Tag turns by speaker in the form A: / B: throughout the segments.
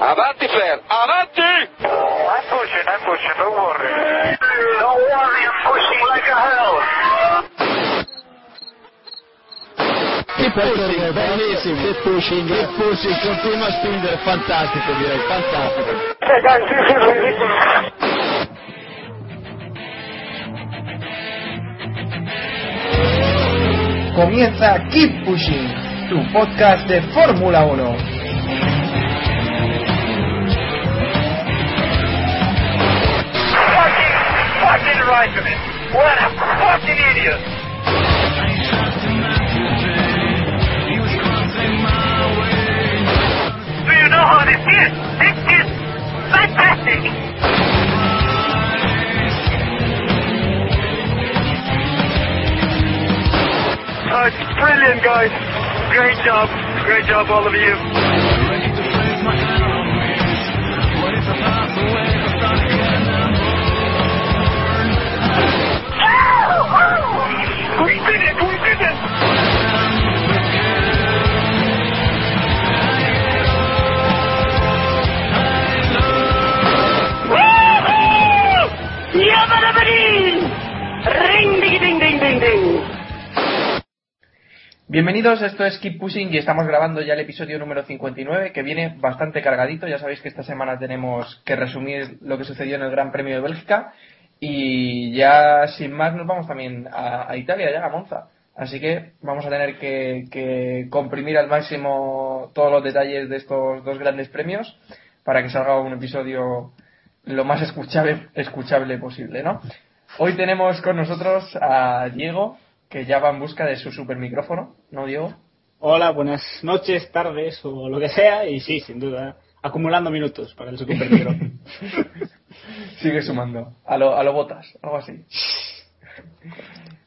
A: Avanti, Flair, avanti!
B: I'm pushing, I'm pushing, don't worry. Don't worry, I'm pushing like a hell.
C: Keep pushing, bellissimo, keep pushing, keep pushing, continua a spingere, fantastico direi, fantastico.
D: Comienza Keep Pushing, tu podcast de Fórmula 1.
B: Right of it. What a fucking idiot. Do you know how this is? This is fantastic. Oh, it's brilliant, guys. Great job. Great job, all of you. Yabba-dabba-dee! Ring, ding, ding, ding, ding, ding.
D: Bienvenidos, esto es Keep Pushing y estamos grabando ya el episodio número 59 que viene bastante cargadito. Ya sabéis que esta semana tenemos que resumir lo que sucedió en el Gran Premio de Bélgica y ya sin más nos vamos también a, a Italia, ya a Monza. Así que vamos a tener que, que comprimir al máximo todos los detalles de estos dos grandes premios para que salga un episodio lo más escuchable, escuchable posible, ¿no? Hoy tenemos con nosotros a Diego, que ya va en busca de su super micrófono, ¿no, Diego?
E: Hola, buenas noches, tardes o lo que sea. Y sí, sin duda, acumulando minutos para el super micrófono.
D: Sigue sumando. A lo, a lo botas, algo así.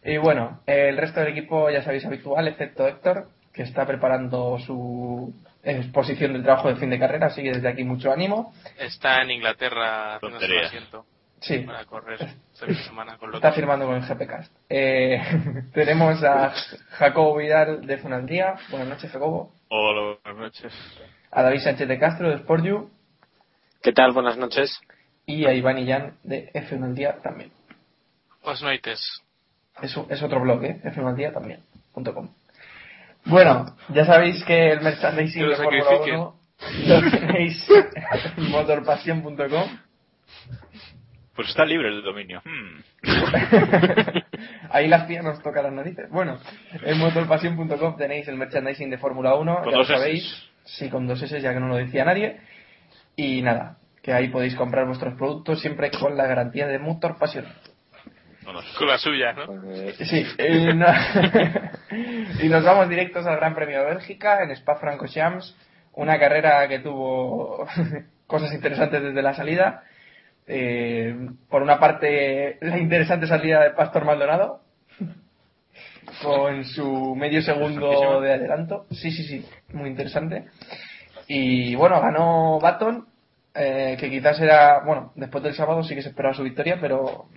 D: Y bueno, el resto del equipo ya sabéis habitual, excepto Héctor, que está preparando su exposición del trabajo de fin de carrera, así que desde aquí mucho ánimo.
F: Está en Inglaterra haciendo su asiento
D: Sí,
F: para correr semana con
D: está firmando con el GPcast. Eh, tenemos a Jacobo Vidal de Funandía. Buenas noches, Jacobo.
G: Hola, buenas noches.
D: A David Sánchez de Castro de SportU.
H: ¿Qué tal? Buenas noches.
D: Y a Iván Illán de F1 al día también.
F: Buenas noches.
D: Es, es otro blog, ¿eh? F1 al día también. punto com. Bueno, ya sabéis que el merchandising de Fórmula
F: sacrifiquen.
D: 1 lo tenéis en motorpasión.com.
G: Pues está libre el dominio. Hmm.
D: Ahí las tías nos tocan las narices. Bueno, en motorpasión.com tenéis el merchandising de Fórmula 1,
G: Con
D: ya lo sabéis.
G: Ss.
D: Sí, con dos S, ya que no lo decía nadie. Y nada, que ahí podéis comprar vuestros productos siempre con la garantía de Motor Pasión.
F: Con la suya, ¿no?
D: Sí, y, no- y nos vamos directos al Gran Premio de Bélgica en Spa-Francorchamps, una carrera que tuvo cosas interesantes desde la salida. Eh, por una parte, la interesante salida de Pastor Maldonado, con su medio segundo de adelanto. Sí, sí, sí, muy interesante. Y bueno, ganó Baton, eh, que quizás era, bueno, después del sábado sí que se esperaba su victoria, pero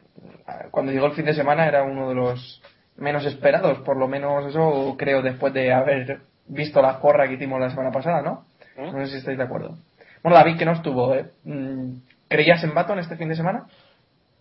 D: eh, cuando llegó el fin de semana era uno de los menos esperados, por lo menos eso creo después de haber visto la porra que hicimos la semana pasada, ¿no? No sé si estáis de acuerdo. Bueno, David, que no estuvo, ¿eh? Mm, ¿Creías en Baton este fin de semana?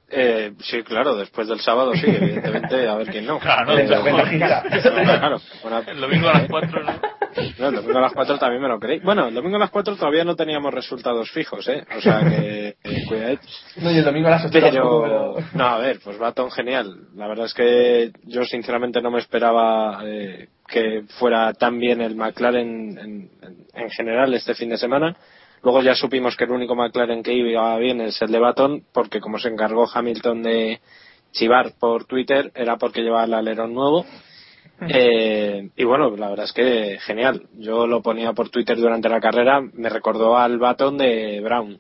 H: Eh, sí, claro, después del sábado sí, evidentemente, a ver quién no.
G: Claro,
D: Venga, ventajista.
H: claro, una-
F: El domingo a las 4, ¿no?
H: no, el domingo a las 4 también me lo creí. Bueno, el domingo a las 4 todavía no teníamos resultados fijos, ¿eh? O sea que... eh, cuidadito.
D: No, y el domingo a las 8
H: Pero,
D: pero-
H: no, a ver, pues Baton genial. La verdad es que yo sinceramente no me esperaba eh, que fuera tan bien el McLaren en, en- en general este fin de semana. Luego ya supimos que el único McLaren que iba bien es el de Baton, porque como se encargó Hamilton de chivar por Twitter, era porque llevaba el alerón nuevo. Eh, y bueno, la verdad es que genial. Yo lo ponía por Twitter durante la carrera, me recordó al Baton de Brown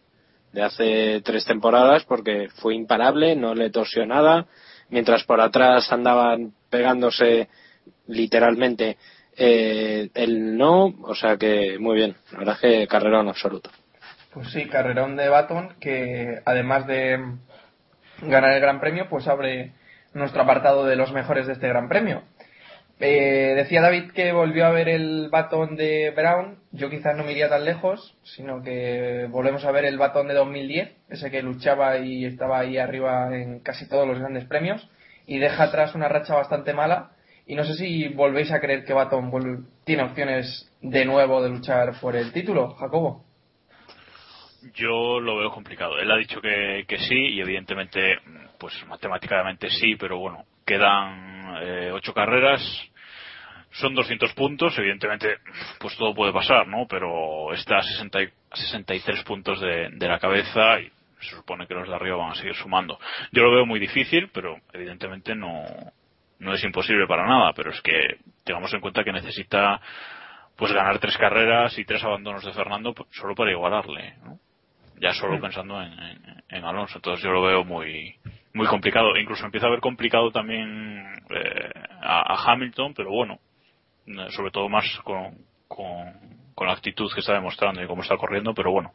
H: de hace tres temporadas porque fue imparable, no le torsió nada, mientras por atrás andaban pegándose literalmente eh, el no, o sea que muy bien, la verdad es que carrerón absoluto.
D: Pues sí, carrerón de Baton que además de ganar el Gran Premio, pues abre nuestro apartado de los mejores de este Gran Premio. Eh, decía David que volvió a ver el batón de Brown. Yo quizás no me iría tan lejos, sino que volvemos a ver el batón de 2010, ese que luchaba y estaba ahí arriba en casi todos los grandes premios, y deja atrás una racha bastante mala. Y no sé si volvéis a creer que Baton tiene opciones de nuevo de luchar por el título, Jacobo.
G: Yo lo veo complicado. Él ha dicho que, que sí y evidentemente, pues matemáticamente sí, pero bueno, quedan eh, ocho carreras, son 200 puntos, evidentemente, pues todo puede pasar, ¿no? Pero está a 60 y- a 63 puntos de, de la cabeza y se supone que los de arriba van a seguir sumando. Yo lo veo muy difícil, pero evidentemente no, no es imposible para nada, pero es que tengamos en cuenta que necesita pues ganar tres carreras y tres abandonos de Fernando solo para igualarle, ¿no? ya solo pensando en, en- en Alonso. Entonces yo lo veo muy muy complicado. Incluso empieza a ver complicado también eh, a, a Hamilton, pero bueno, eh, sobre todo más con, con, con la actitud que está demostrando y cómo está corriendo, pero bueno,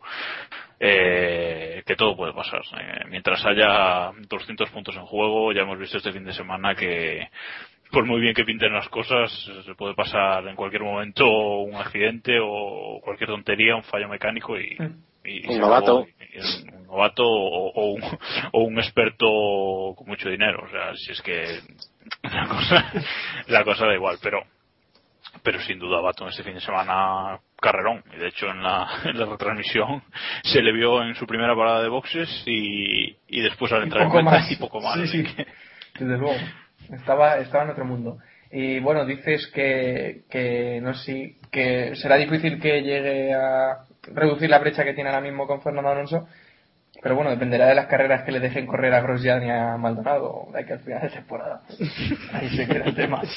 G: eh, que todo puede pasar. Eh, mientras haya 200 puntos en juego, ya hemos visto este fin de semana que por muy bien que pinten las cosas, se puede pasar en cualquier momento un accidente o cualquier tontería, un fallo mecánico y, y- y
H: Un novato.
G: acabó. Y- un novato o, o un, o un experto con mucho dinero. O sea, si es que la cosa, la cosa da igual, pero pero sin duda Baton este fin de semana carrerón y de hecho en la, en la retransmisión se le vio en su primera parada de boxes y, y después al entrar en
D: poco más.
G: y poco más
D: Sí, sí.
G: que-
D: Desde luego. Estaba, estaba en otro mundo. Y bueno, dices que, que no sé si, que será difícil que llegue a reducir la brecha que tiene ahora mismo con Fernando Alonso. Pero bueno, dependerá de las carreras que le dejen correr a Grosjean y a Maldonado de aquí al final de temporada. Ahí se queda el tema.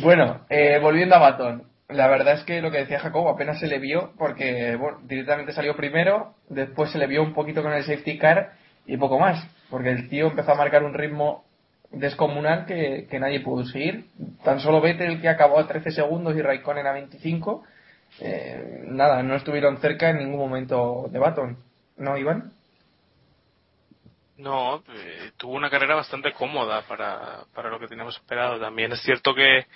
D: Bueno, eh, volviendo a Baton. La verdad es que lo que decía Jacobo apenas se le vio porque bueno, directamente salió primero, después se le vio un poquito con el safety car y poco más, porque el tío empezó a marcar un ritmo descomunal que, que nadie pudo seguir. Tan solo Vettel que acabó a 13 segundos y Raikkonen a 25. eh, nada, no estuvieron cerca en ningún momento de Baton. ¿No, Iván?
F: No, eh, tuvo una carrera bastante cómoda para, para lo que teníamos esperado. También es cierto que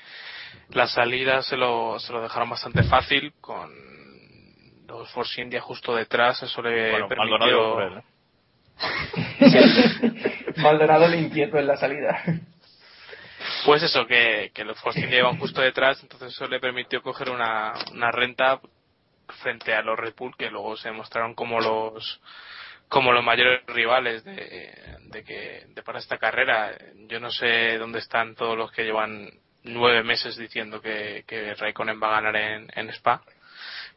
F: la salida se lo, se lo dejaron bastante fácil con los Force India justo detrás. Eso le
G: Bueno, Maldonado iba por él,
F: permitió...
G: ¿eh?
D: Maldonado le inquieto en la salida.
F: Pues eso, que, que los Force India iban justo detrás, entonces eso le permitió coger una, una renta frente a los Red Bull, que luego se mostraron como los como los mayores rivales de, de que de para esta carrera. Yo no sé dónde están todos los que llevan nueve meses diciendo que, que Raikkonen va a ganar en, en Spa.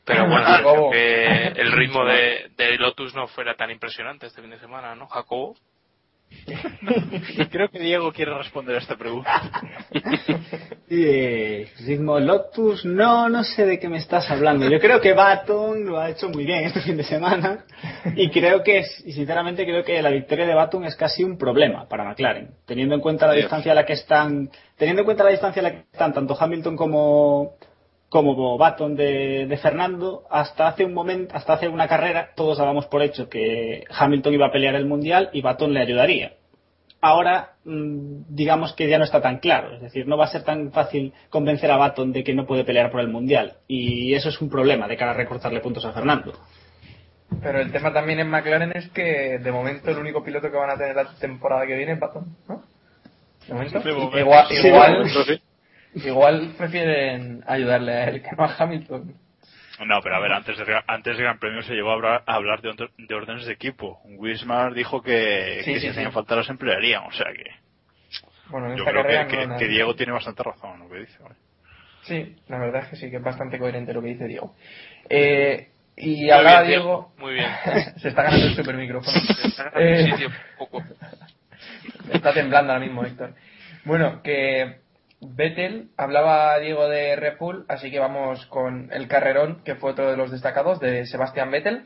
F: Pero bueno, creo que el ritmo de, de Lotus no fuera tan impresionante este fin de semana, ¿no, Jacobo?
G: Creo que Diego quiere responder a esta pregunta.
E: Eh, ritmo Lotus, no, no sé de qué me estás hablando. Yo creo que Baton lo ha hecho muy bien este fin de semana y creo que, es- y sinceramente creo que la victoria de Baton es casi un problema para McLaren, teniendo en cuenta la
H: Dios.
E: distancia a la que están, teniendo en cuenta la distancia a la que están tanto Hamilton como como Baton de, de Fernando, hasta hace un momento, hasta hace una carrera, todos dábamos por hecho que Hamilton iba a pelear el mundial y Baton le ayudaría ahora mm, digamos que ya no está tan claro. Es decir, no va a ser tan fácil convencer a Baton de que no puede pelear por el Mundial. Y eso es un problema de cara a recortarle puntos a Fernando.
D: Pero el tema también en McLaren es que de momento el único piloto que van a tener la temporada que viene es Baton, ¿no? De momento. Igual,
E: Sí,
D: igual,
H: sí.
D: Igual prefieren ayudarle a él que no a Hamilton.
G: No, pero a ver, antes, de, antes del Gran Premio se llegó a hablar, a hablar de, órdenes de equipo. Wismar dijo que,
D: Sí,
G: que
D: sí,
G: si hacían falta los emplearían, o sea que
D: Bueno, en
G: yo
D: esta
G: creo que,
D: no.
G: Diego tiene bastante razón en lo que dice. ¿vale?
D: Sí, la verdad es que sí, que es bastante coherente lo que dice Diego. Eh, y
F: Muy
D: hablaba
F: bien,
D: Diego.
F: Muy bien.
D: Se está ganando el super micrófono.
F: Está
D: Eh,
F: ganando sitio poco.
D: Está temblando ahora mismo, Héctor. Bueno, que Vettel hablaba Diego de Red Bull, así que vamos con el carrerón, que fue otro de los destacados de Sebastián Vettel,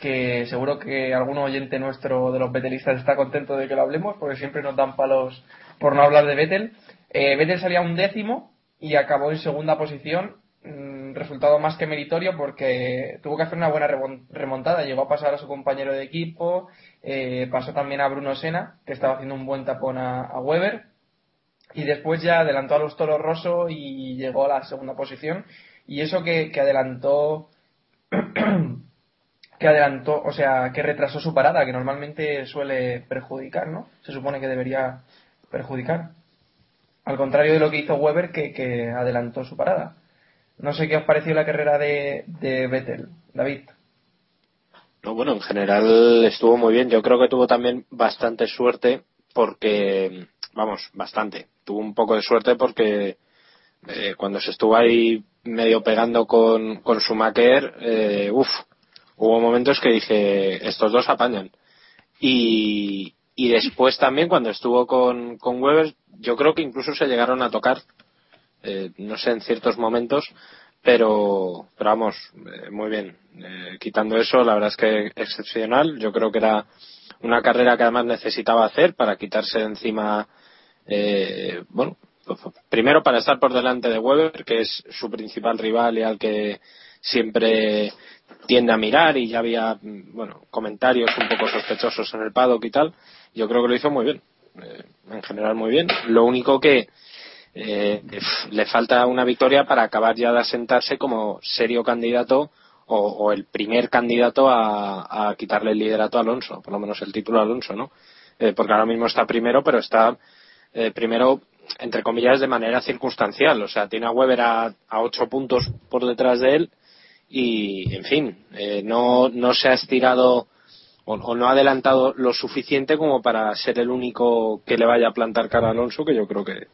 D: que seguro que algún oyente nuestro de los Vettelistas está contento de que lo hablemos, porque siempre nos dan palos por no hablar de Vettel. Eh, Vettel salía un décimo y acabó en segunda posición, mm, resultado más que meritorio porque tuvo que hacer una buena remon- remontada, llegó a pasar a su compañero de equipo, eh, pasó también a Bruno Sena, que estaba haciendo un buen tapón a, a Weber, y después ya adelantó a los Toros Rosso y llegó a la segunda posición, y eso que, que adelantó que adelantó, o sea, que retrasó su parada, que normalmente suele perjudicar, ¿no? Se supone que debería perjudicar. Al contrario de lo que hizo Weber, que, que adelantó su parada. No sé qué os pareció la carrera de, de Vettel, David.
H: No, bueno, en general estuvo muy bien. Yo creo que tuvo también bastante suerte porque, vamos, bastante. Tuvo un poco de suerte porque eh, cuando se estuvo ahí medio pegando con, con Schumacher, eh, uff, hubo momentos que dije, estos dos apañan. Y, y después también cuando estuvo con, con Weber, yo creo que incluso se llegaron a tocar, eh, no sé, en ciertos momentos, pero, pero vamos, eh, muy bien. Eh, quitando eso, la verdad es que excepcional. Yo creo que era una carrera que además necesitaba hacer para quitarse encima, eh, bueno, primero para estar por delante de Weber, que es su principal rival y al que siempre tiende a mirar y ya había, mm, bueno, comentarios un poco sospechosos en el paddock y tal. Yo creo que lo hizo muy bien. Eh, en general muy bien. Lo único que eh, le falta una victoria para acabar ya de asentarse como serio candidato o, el primer candidato a, a quitarle el liderato a Alonso, por lo menos el título a Alonso, ¿no? Eh, porque ahora mismo está primero, pero está eh, primero, entre comillas, de manera circunstancial. O sea, tiene a Weber a, a ocho puntos por detrás de él y, en fin, eh, no, no se ha estirado o, o no ha adelantado lo suficiente como para ser el único que le vaya a plantar cara a Alonso, que yo creo que,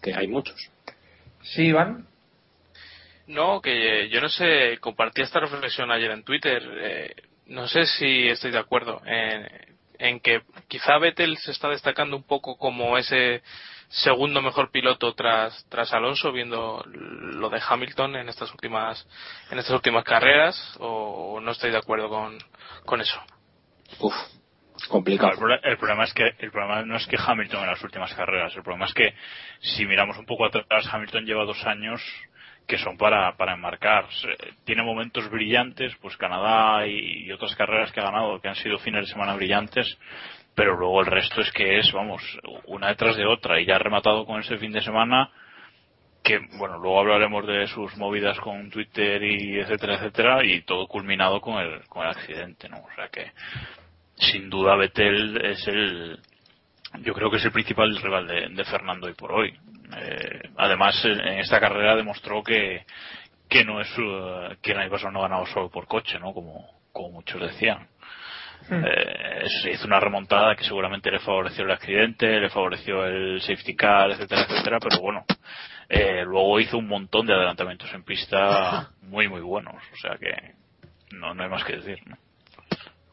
H: que hay muchos.
D: Sí, Iván.
F: No, que yo no sé, compartí esta reflexión ayer en Twitter. eh, no sé si estoy de acuerdo en, en que quizá Vettel se está destacando un poco como ese segundo mejor piloto tras tras Alonso, viendo lo de Hamilton en estas últimas en estas últimas carreras, o, no estoy de acuerdo con, con eso.
H: Uf,
G: No,
H: complicado.
G: el problema es que el problema no es que Hamilton en las últimas carreras, el problema es que si miramos un poco atrás, Hamilton lleva dos años que son para, para enmarcar. Tiene momentos brillantes, pues Canadá y, otras carreras que ha ganado, que han sido fines de semana brillantes, pero luego el resto es que es, vamos, una detrás de otra. Y ya ha rematado con ese fin de semana que, bueno, luego hablaremos de sus movidas con Twitter y etcétera, etcétera, y todo culminado con el, con el accidente, ¿no? O sea que, sin duda Vettel es el yo creo que es el principal rival de, de Fernando hoy por hoy. Eh, además en esta carrera demostró que que no es eh, que el no ha ganado solo por coche no como como muchos decían. Eh, se hizo una remontada que seguramente le favoreció el accidente le favoreció el safety car etcétera etcétera pero bueno eh, luego hizo un montón de adelantamientos en pista muy muy buenos. O sea que no no hay más que decir ¿no?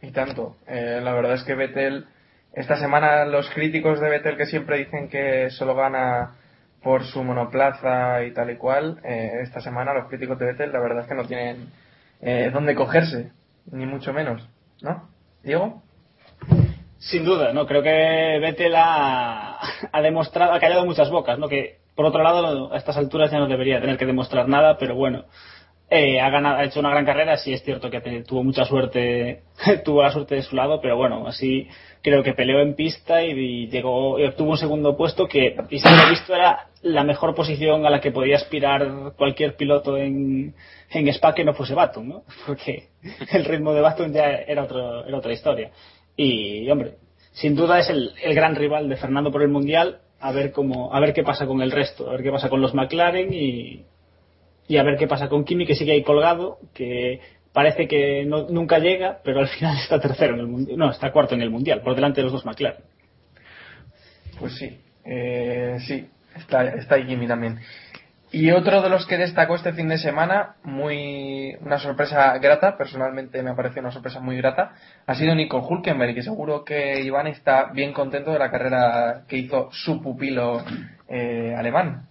D: Y tanto. Eh, la verdad es que Vettel, esta semana los críticos de Vettel que siempre dicen que solo gana por su monoplaza y tal y cual, eh, esta semana los críticos de Vettel la verdad es que no tienen eh, dónde cogerse, ni mucho menos, ¿no? Diego.
E: Sin duda, no creo que Vettel ha, ha demostrado, ha callado muchas bocas, ¿no? Que por otro lado a estas alturas ya no debería tener que demostrar nada, pero bueno, eh, ha ganado, ha hecho una gran carrera, sí es cierto que tuvo mucha suerte, tuvo la suerte de su lado, pero bueno, así creo que peleó en pista y, llegó y obtuvo un segundo puesto que, y si lo visto, era la mejor posición a la que podía aspirar cualquier piloto en, en Spa que no fuese Baton, ¿no? Porque el ritmo de Baton ya era, otro, era otra historia. Y, hombre, sin duda es el, el gran rival de Fernando por el Mundial, a ver cómo, a ver qué pasa con el resto, a ver qué pasa con los McLaren y, y a ver qué pasa con Kimi, que sigue ahí colgado, que parece que no- nunca llega, pero al final está tercero en el mundial, no, está cuarto en el mundial, por delante de los dos McLaren.
D: Pues sí, eh, sí, está, está ahí Kimi también. Y otro de los que destacó este fin de semana, muy una sorpresa grata, personalmente me ha parecido una sorpresa muy grata, ha sido Nico Hulkenberg, que seguro que Iván está bien contento de la carrera que hizo su pupilo eh, alemán.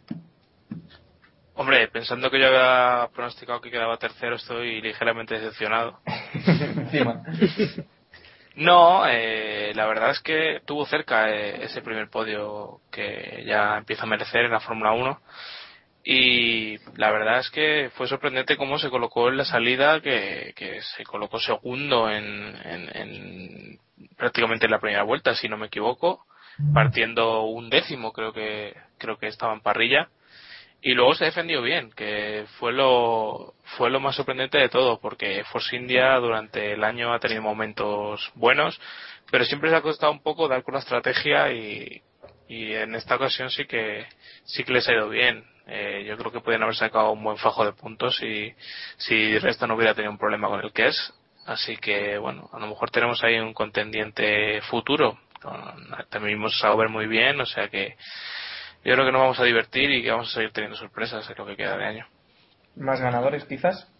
F: Hombre, pensando que yo había pronosticado que quedaba tercero, estoy ligeramente decepcionado.
D: Encima.
F: No, eh, la verdad es que tuvo cerca eh, ese primer podio que ya empieza a merecer en la Fórmula 1 y la verdad es que fue sorprendente cómo se colocó en la salida, que, que se colocó segundo en, en- en prácticamente en la primera vuelta, si no me equivoco, partiendo un décimo, creo que creo que estaba en parrilla y luego se defendió bien, que fue lo fue lo más sorprendente de todo, porque Force India durante el año ha tenido momentos buenos, pero siempre se ha costado un poco dar con la estrategia y, y en esta ocasión sí que sí que les ha ido bien. Eh, yo creo que podrían haber sacado un buen fajo de puntos y si Resta no hubiera tenido un problema con el que es. Así que bueno, a lo mejor tenemos ahí un contendiente futuro. Con- También vimos Sauber muy bien, o sea que yo creo que nos vamos a divertir y que vamos a seguir teniendo sorpresas en lo que queda de año.
D: Más ganadores, quizás.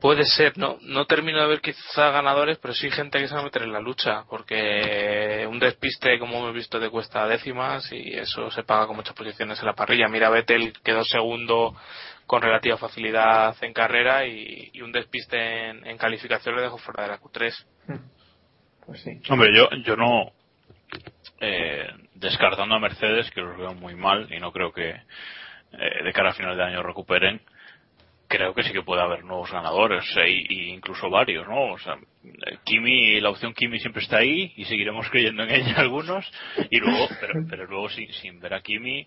F: Puede ser, no, no termino de ver quizá ganadores, pero sí gente que se va a meter en la lucha, porque un despiste, como hemos visto, te cuesta décimas y eso se paga con muchas posiciones en la parrilla. Mira, Vettel quedó segundo con relativa facilidad en carrera y, y un despiste en, en calificación le dejó fuera de la Q3.
D: Pues sí.
G: Hombre, yo, yo no. Eh, descartando a Mercedes, que los veo muy mal y no creo que eh, de cara a final de año recuperen, creo que sí que puede haber nuevos ganadores e, incluso varios, ¿no? O sea, eh, Kimi, la opción Kimi siempre está ahí y seguiremos creyendo en ella algunos. Y luego, pero, pero luego sin, sin ver a Kimi,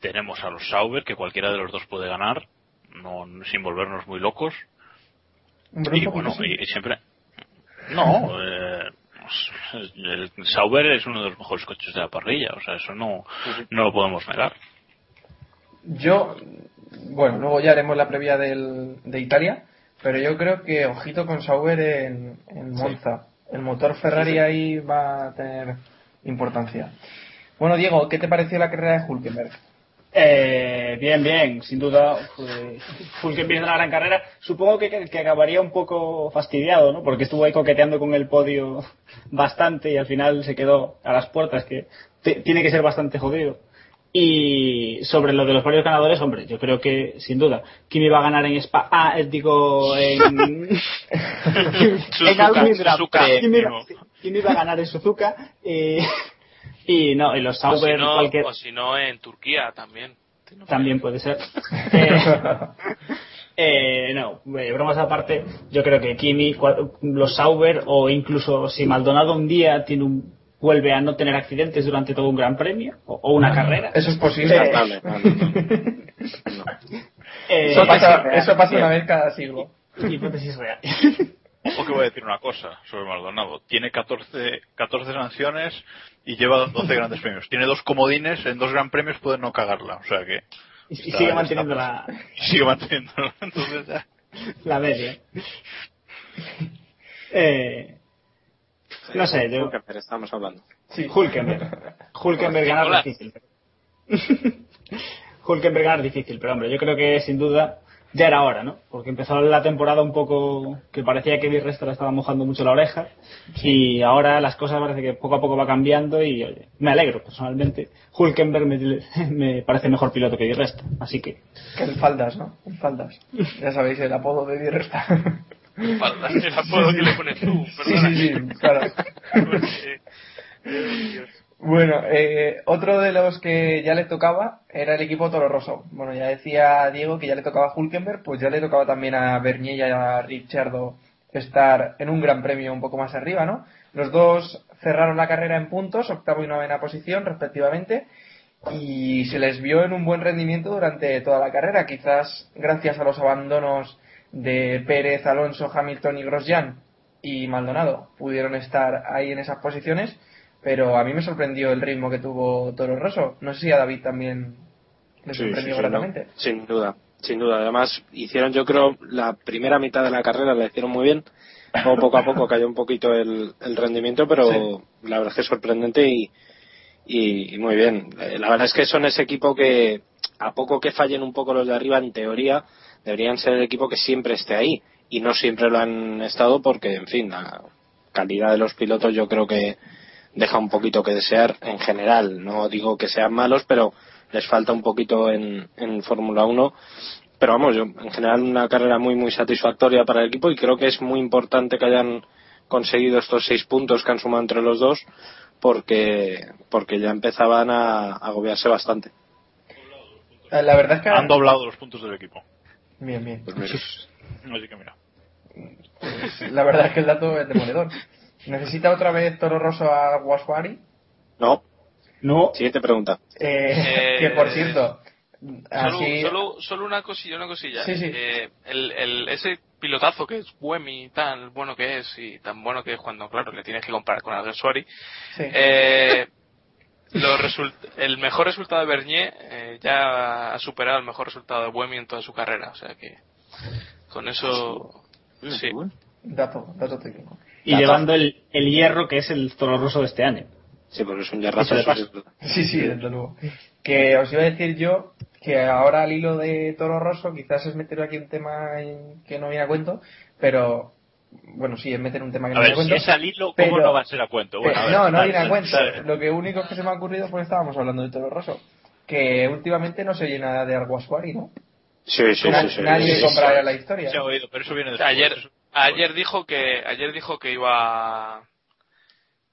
G: tenemos a los Sauber, que cualquiera de los dos puede ganar, no, sin volvernos muy locos. Y bueno, y, y siempre. No, eh, el Sauber es uno de los mejores coches de la parrilla, o sea, eso no, no lo podemos negar.
D: Yo, bueno, luego ya haremos la previa del, de Italia, pero yo creo que ojito con Sauber en, en Monza. El motor Ferrari ahí va a tener importancia. Bueno, Diego, ¿qué te pareció la carrera de Hulkenberg?
E: Eh, bien, bien, sin duda. Fue, Hulkenberg una gran carrera. Supongo que, que acabaría un poco fastidiado, ¿no? Porque estuvo ahí coqueteando con el podio bastante y al final se quedó a las puertas, que tiene que ser bastante jodido. Y sobre lo de los varios ganadores, hombre, yo creo que sin duda Kimi va a ganar en Spa, ah, eh, digo en en. Kimi va a ganar en Suzuka eh, y no, y los
F: O si
E: Sauber
F: no,
E: cualquier
F: o si no en Turquía también.
E: también puede ser. Eh, eh, no, eh, bromas aparte, yo creo que Kimi, los Sauber o incluso si Maldonado un día tiene un, vuelve a no tener accidentes durante todo un gran premio o, o una carrera.
D: Eso es posible.
E: Eh,
H: Vale, vale.
E: eh,
D: Eso pasa, eso pasa una vez cada siglo.
E: Hipótesis real.
G: O que voy a decir una cosa sobre Maldonado. Tiene 14, 14 sanciones y lleva 12 grandes premios. Tiene dos comodines, en dos gran premios puede no cagarla. O sea que.
E: Y, sigue manteniendo la,
G: y sigue manteniéndolo. Entonces ya.
E: la media. Eh, no sé, yo,
H: Hulkenberg, estamos hablando.
D: Sí.
E: Hulkenberg. Hulkenberg ganar difícil. Hulkenberg ganar difícil, pero hombre, yo creo que sin duda ya era hora, ¿no? Porque empezó la temporada un poco que parecía que Resta le estaba mojando mucho la oreja y ahora las cosas parece que poco a poco va cambiando y oye, me alegro personalmente. Hulkenberg me, me parece mejor piloto que Resta, así que
D: Que el faldas, ¿no? El faldas. Ya sabéis el apodo de Dirresta.
F: Falta el apodo que le pones tú,
D: Sí,
F: perdona.
D: sí, sí, claro.
F: Porque- Ay, Dios.
D: Bueno, eh, otro de los que ya le tocaba era el equipo Toro Rosso. Bueno, ya decía Diego que ya le tocaba a Hulkenberg, pues ya le tocaba también a Bernier y a Ricciardo estar en un gran premio un poco más arriba, ¿no? Los dos cerraron la carrera en puntos, octavo y novena posición respectivamente, y se les vio en un buen rendimiento durante toda la carrera, quizás gracias a los abandonos de Pérez, Alonso, Hamilton y Grosjean y Maldonado pudieron estar ahí en esas posiciones, pero a mí me sorprendió el ritmo que tuvo Toro Rosso. No sé si a David también le
H: Sí,
D: sorprendió
H: sí,
D: gratamente.
H: sin duda. sin duda. Además, hicieron, yo creo, la primera mitad de la carrera la hicieron muy bien. Luego, poco a poco cayó un poquito el, el rendimiento, pero la verdad es que es sorprendente y, y, y muy bien. La verdad es que son ese equipo que, a poco que fallen un poco los de arriba, en teoría, deberían ser el equipo que siempre esté ahí. Y no siempre lo han estado porque, en fin, la calidad de los pilotos yo creo que deja un poquito que desear en general. No digo que sean malos, pero les falta un poquito en, en Fórmula 1. Pero vamos, yo, en general una carrera muy, muy satisfactoria para el equipo y creo que es muy importante que hayan conseguido estos seis puntos que han sumado entre los dos porque, porque ya empezaban a, a agobiarse bastante.
D: La verdad es que...
G: Han doblado los puntos del equipo.
D: Bien, bien.
H: Pues mira.
G: Así que mira.
D: La verdad es que el dato es demoledor. ¿Necesita otra vez Toro Rosso a Waswari?
H: No.
E: No.
H: Siguiente pregunta.
D: Eh,
F: Eh,
D: que por cierto,
F: Solo,
D: así...
F: solo, solo una cosilla, una cosilla.
D: Sí, sí.
F: Eh, el, el, ese pilotazo que es Buemi, tan bueno que es y tan bueno que es cuando, claro, le tienes que comparar con Alguersuari.
D: Sí.
F: Eh, el mejor resultado de Bernier eh, ya ha superado el mejor resultado de Buemi en toda su carrera. O sea que con eso. Sí.
D: Dato, dato técnico.
E: Y llevando el, el hierro que es el Toro Rosso de este año.
H: Sí, porque es un
E: eso
H: sí.
D: Sí, sí, desde luego. Que os iba a decir yo que ahora al hilo de Toro Rosso quizás es meter aquí un tema en- que no viene a cuento, pero bueno, sí, es meter un tema que
G: A
D: no
G: ver,
D: viene a
G: si
D: cuento.
G: es al hilo, ¿cómo
D: pero-
G: no va a ser a cuento? Bueno,
D: pero-
G: a ver,
D: no, no viene a cuento.
G: dale.
D: Lo que único que se me ha ocurrido porque estábamos hablando de Toro Rosso, que últimamente no se oye nada de Arguaswari, ¿no?
H: Sí, sí,
D: Na-
H: sí. sí,
D: nadie
H: sí, sí.
D: compra la historia.
G: Se ha oído, pero eso viene después.
F: Ayer, ayer dijo que ayer dijo que iba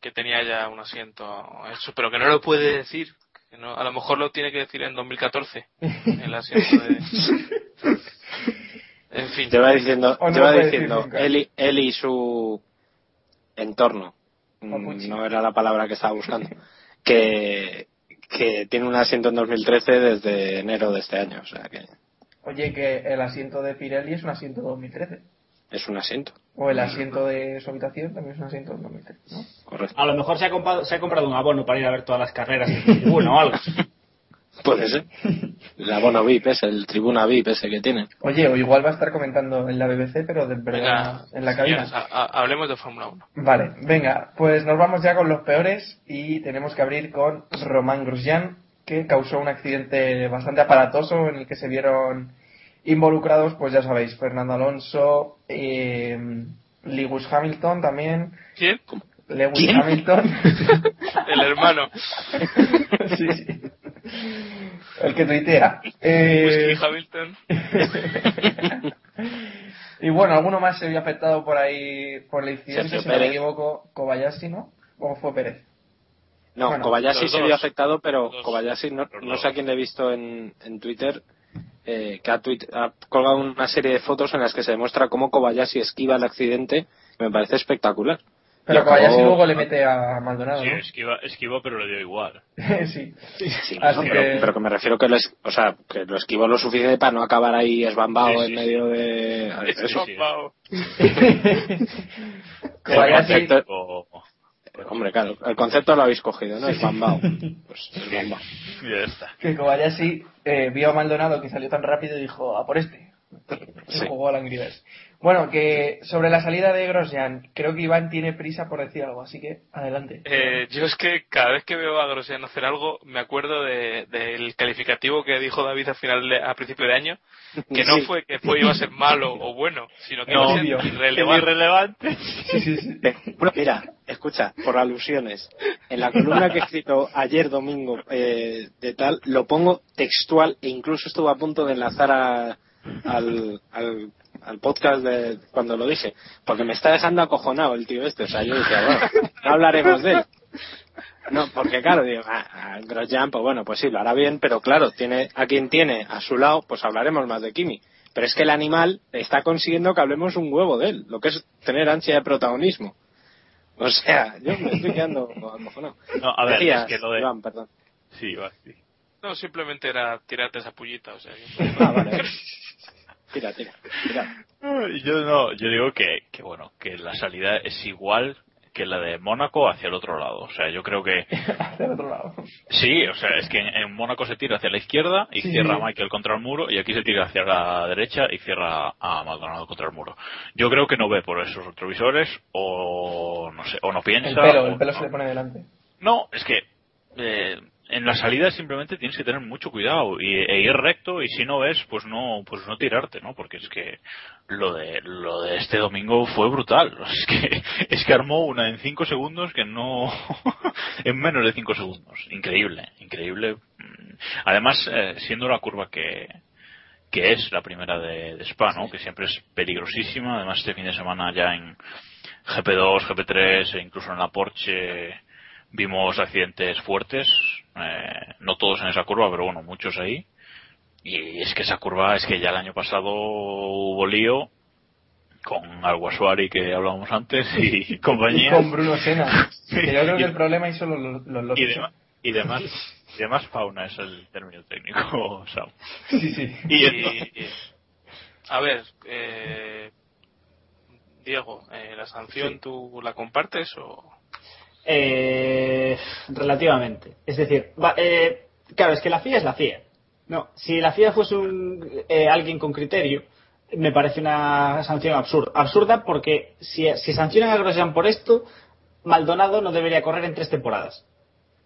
F: que tenía ya un asiento eso pero que no lo puede decir que no, a lo mejor lo tiene que decir en 2014 el asiento de en fin
H: Te va diciendo,
D: O no
H: te va diciendo él, y, él y su entorno, mm,
D: Papuchi.
H: no era la palabra que estaba buscando, que, que tiene un asiento en 2013 desde enero de este año, o sea que
D: Oye, que el asiento de Pirelli es un asiento 2013.
H: Es un asiento,
D: O el asiento de su habitación también es un asiento 2013, ¿no?
H: correcto.
E: A lo mejor se ha, comprado, se ha comprado un abono para ir a ver todas las carreras en tribuna o algo.
H: Puede ser. El abono VIP ese, el tribuna VIP ese que tiene.
D: Oye, o igual va a estar comentando en la BBC, pero de verdad
F: Venga,
D: en la cabina.
F: señores, ha- ha- hablemos de Fórmula 1
D: Vale, venga, pues nos vamos ya con los peores y tenemos que abrir con Román Grosjean, que causó un accidente bastante aparatoso en el que se vieron involucrados, pues ya sabéis, Fernando Alonso, eh, Lewis Hamilton también,
F: ¿quién?
D: Lewis
H: ¿Quién?
D: Hamilton,
F: el hermano
D: sí, sí, el que tuitea. Eh,
F: Hamilton
D: y bueno, alguno más se vio afectado por ahí por el incidente, si no me equivoco, Kobayashi, ¿no? ¿O fue Pérez?
H: No,
D: Bueno,
H: Kobayashi se vio afectado, pero. Kobayashi no, no sé a quién le he visto en, en Twitter eh, que ha, tuit- ha colgado una serie de fotos en las que se demuestra cómo Kobayashi esquiva el accidente, que me parece espectacular.
D: Pero
H: Y acabó-
D: Kobayashi luego le mete a Maldonado,
G: Sí,
D: ¿no?
G: esquiva, esquivo, pero le dio igual.
D: sí.
H: Sí,
D: Así
H: no, pero,
D: que-
H: pero que me refiero que lo, es- o sea, que lo esquivó lo suficiente para no acabar ahí esbambado
G: Sí, sí,
H: en
G: sí.
H: medio de...
F: Es
H: Eso,
G: sí.
F: chopao.
D: Kobayashi,
G: O-
H: Hombre, claro, el concepto lo habéis cogido, ¿no? Esbambado. Pues esbambado.
G: y ya está.
D: que Kobayashi eh, vio a Maldonado que salió tan rápido y dijo, a por este.
H: Sí.
D: jugó al Angry Birds. Bueno, que sobre la salida de Grosjean, creo que Iván tiene prisa por decir algo, así que adelante.
F: Eh, yo es que cada vez que veo a Grosjean hacer algo, me acuerdo de- del calificativo que dijo David al final de, a principio de año, que no
H: Sí.
F: fue que fue iba a ser malo o bueno, sino que
D: No,
F: iba a ser
D: obvio.
F: irrelevante.
G: irrelevante.
D: Sí, sí, sí.
H: Bueno, mira, escucha, por alusiones. En la columna que he escrito ayer domingo eh, de tal, lo pongo textual e incluso estuve a punto de enlazar a- al, al, al podcast de cuando lo dije, porque me está dejando acojonado el tío este. O sea, yo decía, bueno, no hablaremos de él. No, porque claro, digo, ah, ah, Grosjean, pues bueno, pues sí, lo hará bien, pero claro, tiene a quien tiene a su lado, pues hablaremos más de Kimi. Pero es que el animal está consiguiendo que hablemos un huevo de él, lo que es tener ansia de protagonismo. O sea, yo me estoy quedando acojonado.
G: No, a ver,
H: Decías,
G: es que lo de...
H: Iván, perdón.
G: Sí, va, sí.
F: No, simplemente era tirarte esa pullita, o sea. que-
H: Ah, vale. Tira, tira, tira.
G: Yo no, yo digo que, que bueno, que la salida es igual que la de Mónaco hacia el otro lado. O sea, yo creo que.
D: hacia el otro lado.
G: Sí, o sea, es que en, en Mónaco se tira hacia la izquierda y
D: Sí,
G: cierra a Michael contra el muro, y aquí se tira hacia la derecha y cierra a Maldonado contra el muro. Yo creo que no ve por esos retrovisores, o no sé, o no piensa.
D: El pelo,
G: o
D: el pelo
G: no.
D: se le pone delante.
G: No, es que eh, en la salida simplemente tienes que tener mucho cuidado y, e ir recto y si no ves, pues no, pues no tirarte, ¿no? Porque es que lo de lo de este domingo fue brutal. Es que es que armó una en cinco segundos que no, en menos de cinco segundos. Increíble, increíble. Mm. Además, eh, siendo la curva que que es la primera de, de Spa, ¿no? Que siempre es peligrosísima. Además, este fin de semana ya en GP2, GP3 e incluso en la Porsche vimos accidentes fuertes, eh, no todos en esa curva, pero bueno, muchos ahí. Y es que esa curva, es que ya el año pasado hubo lío con Alguasuari que hablábamos antes y compañía.
D: Y con Bruno Senna.
G: Sí.
D: Que yo creo que
G: Y-
D: el problema ahí son los, los,
G: y, demás y demás fauna es el término técnico Sam.
D: Sí, sí.
G: y,
F: Y- a ver, eh, Diego, eh, ¿la sanción
E: Sí.
F: tú la compartes o...?
E: Eh, relativamente. Es decir, va- eh, claro, es que la FIA es la FIA. No, si la FIA fuese un, eh, alguien con criterio, me parece una sanción absurda. Absurda porque si, si sancionan a Grosjean por esto, Maldonado no debería correr en tres temporadas.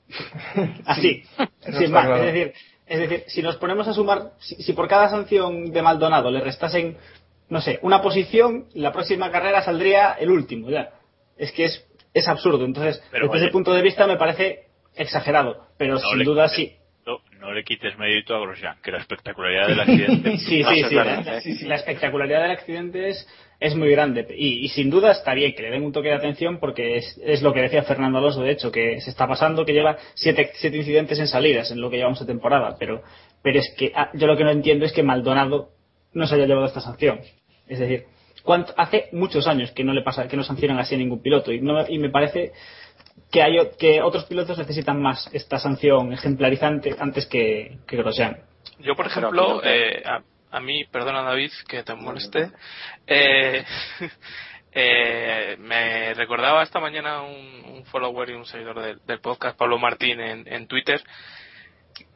E: Así,
D: eso
E: sin
D: está
E: más.
D: claro.
E: Es decir, es decir, si nos ponemos a sumar, si, si por cada sanción de Maldonado le restasen, no sé, una posición, la próxima carrera saldría el último, ya. Es que es, es absurdo. Entonces,
G: Pero
E: desde ese punto de vista me parece exagerado. Pero
G: no
E: sin duda
G: quites-
E: sí.
G: No, no le quites mérito a Grosjean, que la espectacularidad del accidente.
E: Sí, sí, sí, sí, sí, la espectacularidad del accidente es, es muy grande. Y, y sin duda está bien que le den un toque de atención porque es, es lo que decía Fernando Alonso, de hecho, que se está pasando, que lleva siete, siete incidentes en salidas en lo que llevamos de temporada. Pero, pero es que ah, yo lo que no entiendo es que Maldonado no se haya llevado esta sanción. Es decir, ¿cuánto- hace muchos años que no le pasa, que no sancionan así a ningún piloto. Y, no, y me parece que hay que otros pilotos necesitan más esta sanción ejemplarizante antes que, que Grosjean.
F: Yo, por ejemplo, eh, a, a mí, perdona David, que te moleste, eh, eh, me recordaba esta mañana un, un follower y un seguidor del, del podcast, Pablo Martín, en, en Twitter,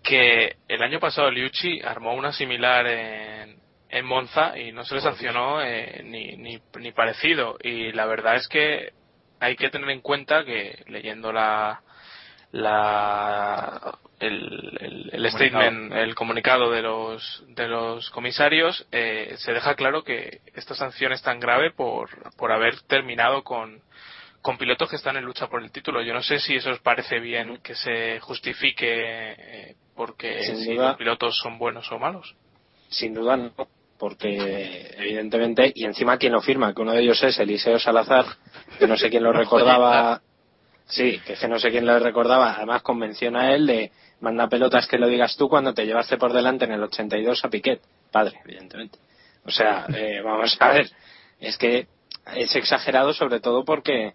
F: que el año pasado Liucci armó una similar en, en Monza y no se le sancionó eh, ni, ni, ni parecido. Y la verdad es que hay que tener en cuenta que leyendo la, la el, el, el statement, el comunicado de los de los comisarios, eh, se deja claro que esta sanción es tan grave por, por haber terminado con, con pilotos que están en lucha por el título. Yo no sé si eso os parece bien que se justifique eh, porque
H: Sin
F: si
H: duda.
F: los pilotos son buenos o malos.
H: Sin duda no, porque evidentemente, y encima quien lo firma, que uno de ellos es Eliseo Salazar, que no sé quién lo recordaba, sí, que es que no sé quién lo recordaba, además convenciona a él de manda pelotas que lo digas tú cuando te llevaste por delante en el 82 a Piquet, padre, evidentemente. O sea, eh, vamos a ver, es que es exagerado sobre todo porque,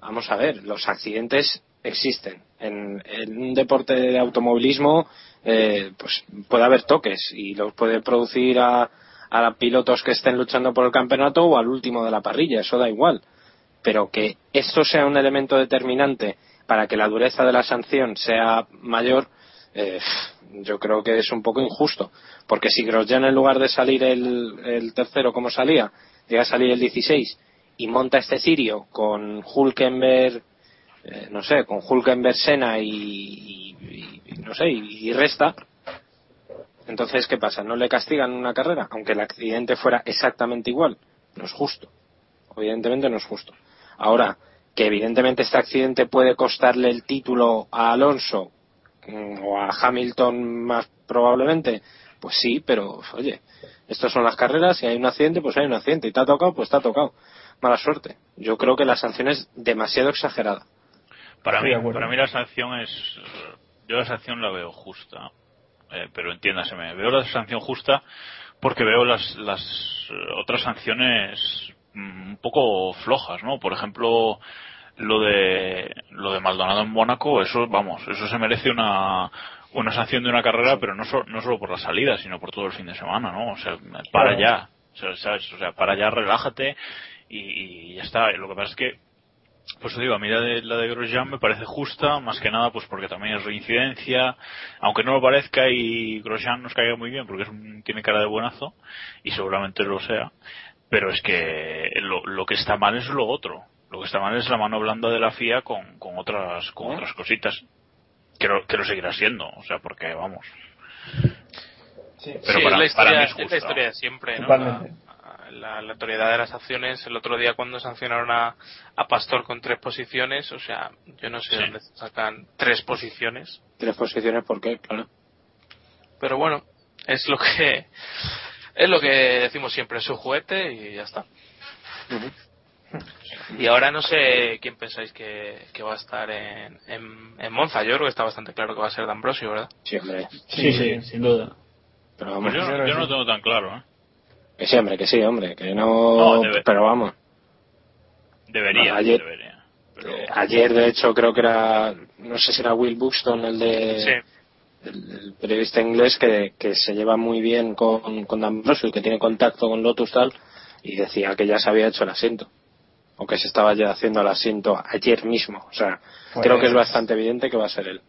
H: vamos a ver, los accidentes existen. En, en un deporte de automovilismo, eh, pues puede haber toques y los puede producir a, a pilotos que estén luchando por el campeonato o al último de la parrilla, eso da igual. Pero que esto sea un elemento determinante para que la dureza de la sanción sea mayor, eh, yo creo que es un poco injusto. Porque si Grosjean en lugar de salir el, tercero como salía, llega a salir el 16 y monta este cirio con Hulkenberg, eh, no sé, con Hulkenberg Sena y- no sé, y, y resta, entonces ¿qué pasa? ¿No le castigan una carrera? Aunque el accidente fuera exactamente igual. No es justo. Evidentemente no es justo. Ahora, que evidentemente este accidente puede costarle el título a Alonso mm, o a Hamilton más probablemente, pues sí, pero oye, estas son las carreras, si hay un accidente, pues hay un accidente, y te ha tocado, pues te ha tocado. Mala suerte. Yo creo que la sanción es demasiado exagerada.
G: Para
D: Estoy
G: mí, para mí la sanción es. Yo la sanción la veo justa. Eh, pero entiéndaseme, veo la sanción justa porque veo las, las eh, otras sanciones mm, un poco flojas, ¿no? Por ejemplo, lo de lo de Maldonado en Mónaco, eso, vamos, eso se merece una una sanción de una carrera, pero no, so- no solo por la salida, sino por todo el fin de semana, ¿no? O sea, para
D: Claro.
G: ya, o sea, ¿sabes? O sea, para ya, relájate y, y ya está. Lo que pasa es que Pues te digo, a mí la de, la de Grosjean me parece justa, más que nada pues porque también es reincidencia, aunque no lo parezca y Grosjean nos caiga muy bien porque es un- tiene cara de buenazo y seguramente lo sea, pero es que lo, lo que está mal es lo otro. Lo que está mal es la mano blanda de la FIA con, con otras con otras cositas. Que lo, que lo seguirá siendo, o sea, porque vamos. Pero
F: sí,
G: para,
F: es, la
G: para
F: historia,
G: mí es
F: es la historia de siempre, ¿no? La, autoridad de las acciones, el otro día cuando sancionaron a, a Pastor con tres posiciones, o sea, yo no sé
G: Sí.
F: dónde sacan tres posiciones,
H: Tres posiciones, ¿por qué? Claro.
F: pero bueno, es lo que es lo que decimos siempre, es su juguete y ya está. Y ahora no sé quién pensáis que, que va a estar en, en, en Monza. Yo creo que está bastante claro que va a ser D'Ambrosio, ¿verdad?
H: Sí, hombre.
E: Sí, sí, sin duda.
H: Pero vamos,
G: Pues yo, no- yo no lo tengo tan claro, ¿eh?
H: Que sí, hombre, que sí, hombre, que no...
G: No, debe-
H: Pero vamos,
G: Debería,
H: No, ayer-
G: debería.
H: eh, ayer de hecho creo que era, no sé si era Will Buxton, el de...
F: Sí.
H: el, el periodista inglés que, que se lleva muy bien con, con D'Ambrosio y que tiene contacto con Lotus tal y decía que ya se había hecho el asiento o que se estaba ya haciendo el asiento ayer mismo o sea
D: Pues-
H: creo que es bastante evidente que va a ser él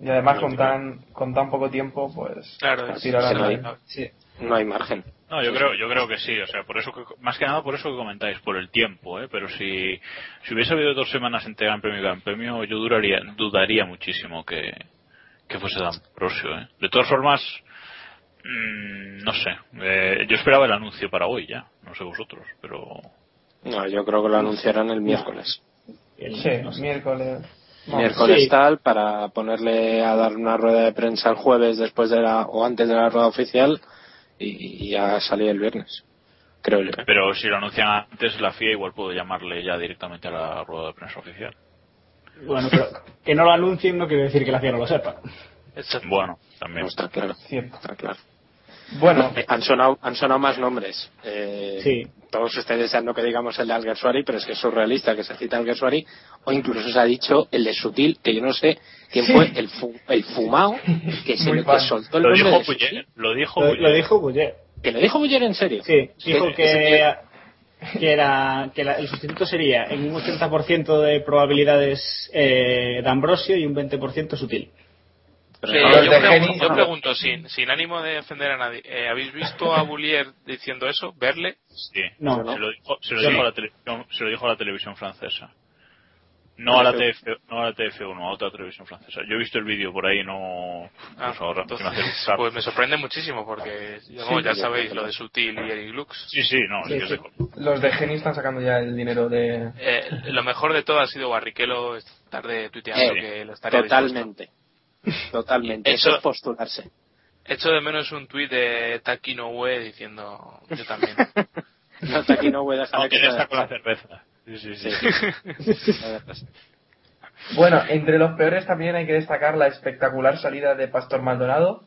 D: Y además con tan, con tan poco tiempo, pues...
F: Claro,
D: a tirar
H: digo.
D: Sí.
H: no hay margen
G: No, yo creo, yo creo que sí, o sea, por eso que, más que nada por eso que comentáis, por el tiempo, ¿eh? Pero si, si hubiese habido dos semanas entre Gran Premio y Gran Premio, yo duraría, dudaría muchísimo que, que fuese D'Ambrosio, ¿eh? De todas formas, mm, no sé, eh, yo esperaba el anuncio para hoy ya, no sé vosotros, pero
H: no yo creo que lo anunciarán el miércoles
D: Sí, miércoles.
H: Miércoles
E: Sí.
H: tal para ponerle a dar una rueda de prensa el jueves después de la o antes de la rueda oficial y, y ya salir el viernes creo yo
G: pero si lo anuncian antes la FIA igual puedo llamarle ya directamente a la rueda de prensa oficial.
E: Bueno, pero que no lo anuncien no quiere decir que la FIA no lo sepa.
G: Bueno, también.
H: no está claro
D: Cierto.
H: está claro
D: Bueno,
H: Eh, han sonado han sonado más nombres eh,
E: Sí.
H: todos ustedes deseando que digamos el de Alguersuari pero es que es surrealista que se cita Alguersuari o incluso se ha dicho el de Sutil que yo no sé quién fue el fu- el fumao que se le soltó el
G: Lo
H: nombre
G: dijo
H: de Sutil.
G: Buller, lo dijo Buller.
E: lo dijo Buller.
H: que lo dijo Buller en serio
E: Sí, dijo que, que era que la- el sustituto sería en un 80% de probabilidades eh, de Ambrosio y un 20% sutil.
H: Pero
F: Sí,
H: no,
D: los
F: yo, pregunto, yo pregunto, sin, sin ánimo de defender a nadie, eh, ¿habéis visto a Boulier diciendo eso? ¿Verle?
G: Sí,
E: No,
G: se
E: no.
G: lo dijo, se lo dijo
E: no.
G: a la televisión, se lo dijo a la televisión francesa. No a la TF, no a la TF1, a otra televisión francesa. Yo he visto el vídeo por ahí, no.
F: Ah,
G: pues ahora,
F: entonces,
G: me
F: pues me sorprende muchísimo porque ya sabéis lo de Sutil y Eric Lux.
G: Sí, sí, no, sí
E: Sí,
G: que
E: sí.
G: sé.
D: los de Geni están sacando ya el dinero de...
F: Eh, lo mejor de todo ha sido Barrichello esta tarde tuiteando
H: Eh,
F: que lo estaría dispuesto.
H: Totalmente
F: Eso-
H: eso es postularse
F: Echo de menos un tuit de Takino Ue diciendo yo también.
H: no no a dejar
G: Aunque
H: se-
G: está con la cerveza. Sí, sí, sí.
D: Bueno, entre los peores también hay que destacar la espectacular salida de Pastor Maldonado.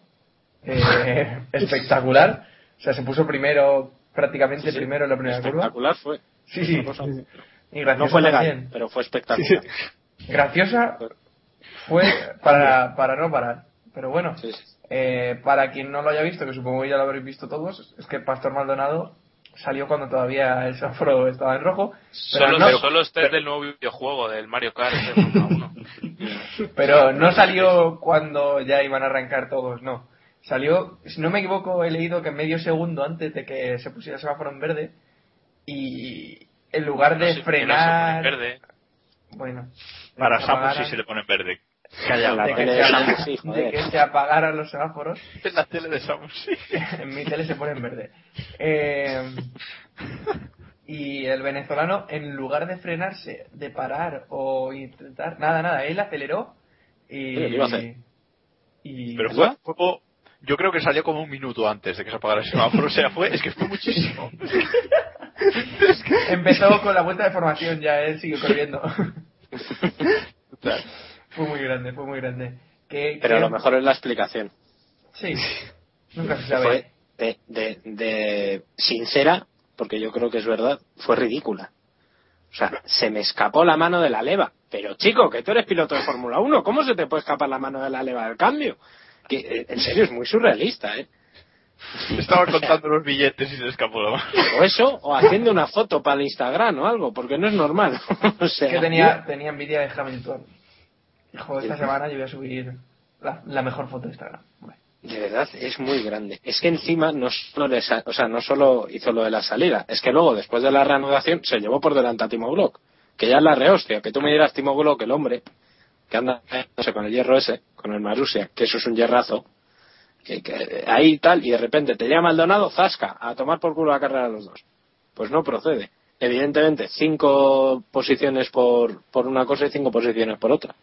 D: Eh, espectacular. O sea, se puso primero, prácticamente
H: Sí, sí.
D: primero en la primera curva.
H: espectacular fue
D: Sí, sí. Y graciosa
H: no fue legal
D: también.
H: pero fue espectacular
D: Graciosa fue para, para no parar. Pero bueno,
H: Sí, sí.
D: eh, para quien no lo haya visto, que supongo que ya lo habréis visto todos, es que Pastor Maldonado salió cuando todavía el semáforo estaba en rojo. Pero
F: Solo,
D: no,
F: solo este es del nuevo videojuego, del Mario Kart de 1.
D: pero no salió cuando ya iban a arrancar todos, no. Salió, si no me equivoco, he leído que medio segundo antes de que se pusiera el semáforo en verde y en lugar de
F: No sé, que no se pone
D: frenar...
F: verde.
D: Bueno.
G: Para Samus sí se le pone en verde.
H: La
D: de que,
H: tele
D: se,
H: de Samus, sí,
D: de que se apagaran los semáforos.
G: En la tele de Samus sí.
D: en mi tele se pone en verde. Eh, y el venezolano, en lugar de frenarse, de parar o intentar, nada, nada, él aceleró y.
H: Oye, ¿qué iba a hacer?
D: y-
G: Pero fue, fue yo creo que salió como un minuto antes de que se apagara el semáforo. O sea, fue, es que fue muchísimo.
D: Empezó con la vuelta de formación, ya él siguió corriendo. fue muy grande, fue muy grande. Que,
H: pero
D: que-
H: lo mejor es la explicación
D: Sí, nunca se sabe.
H: fue de, de, de sincera porque yo creo que es verdad fue ridícula o sea se me escapó la mano de la leva pero chico que tú eres piloto de Fórmula 1 ¿cómo se te puede escapar la mano de la leva del cambio que eh, en serio es muy surrealista ¿eh?
G: Estaba contando los billetes y se escapó la mano.
H: O eso, o haciendo una foto para el Instagram o algo, porque no es normal. o sea,
D: que tenía, tenía envidia de Hamilton. Dijo, esta semana yo voy a subir la, la mejor foto de Instagram.
H: De verdad, es muy grande. Es que encima no solo, le sa- o sea, no solo hizo lo de la salida, es que luego, después de la reanudación, se llevó por delante a Timo Glock, que ya es la rehostia. Que tú me dirás Timo Glock, el hombre, que anda, no sé, con el hierro ese, con el Marusia, que eso es un hierrazo, que, que ahí tal, y de repente te llama Maldonado, zasca, a tomar por culo la carrera de los dos. Pues no procede. Evidentemente, cinco posiciones por, por una cosa y cinco posiciones por otra.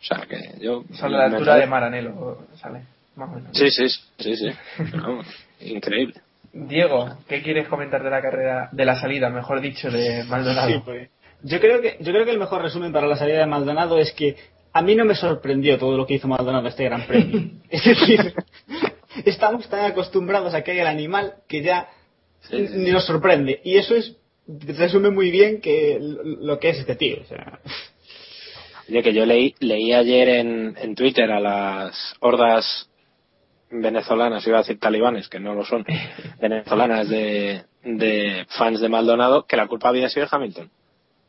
H: O sea, que yo...
D: Sale a la altura de Maranelo. Sale, más o menos.
H: Sí, sí, sí, sí. Vamos, increíble.
D: Diego, ¿qué quieres comentar de la carrera, de la salida, mejor dicho, de Maldonado?
E: Sí, pues, yo creo que yo creo que el mejor resumen para la salida de Maldonado es que a mí no me sorprendió todo lo que hizo Maldonado este Gran Premio. es decir, estamos tan acostumbrados a que haya el animal que ya ni nos sorprende y eso es resume muy bien que lo que es este tío. O sea,
H: Oye, que yo leí, leí ayer en, en Twitter a las hordas venezolanas, iba a decir talibanes, que no lo son, venezolanas de, de fans de Maldonado, que la culpa había sido de Hamilton.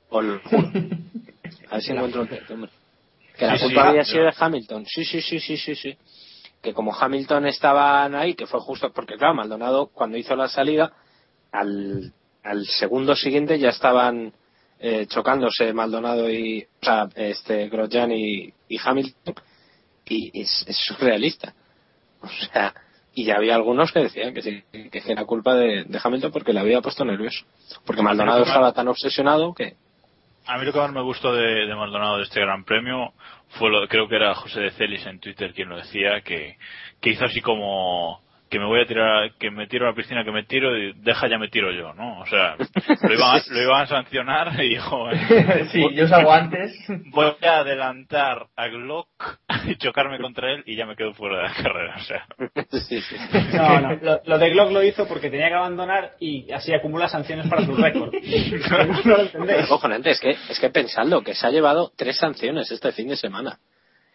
H: Os lo juro. A ver si encuentro el texto, hombre. Que la
G: Sí,
H: culpa
G: sí,
H: había sido de Hamilton. Sí, sí, sí, sí, sí, sí. Que como Hamilton estaban ahí, que fue justo, porque claro, Maldonado cuando hizo la salida, al, al segundo siguiente ya estaban eh, chocándose Maldonado y, o sea, este, Grosjean y, y Hamilton, y es, es surrealista. O sea, y ya había algunos que decían que sí, que era culpa de, de Hamilton porque le había puesto nervioso. Porque Maldonado estaba tan obsesionado que
G: A mí lo que más me gustó de, de Maldonado de este Gran Premio fue lo creo que era José de Celis en Twitter quien lo decía, que, que hizo así como que me voy a tirar, que me tiro a la piscina que me tiro y deja ya me tiro yo, ¿no? O sea, lo iban, a- lo iban a sancionar y dijo,
D: sí, yo salgo antes.
G: voy a adelantar a Glock y chocarme contra él y ya me quedo fuera de la carrera, o sea.
E: no, no, lo, lo de Glock lo hizo porque tenía que abandonar y así acumula sanciones para su récord. no lo entendéis.
H: Es que, es que pensando que se ha llevado tres sanciones este fin de semana.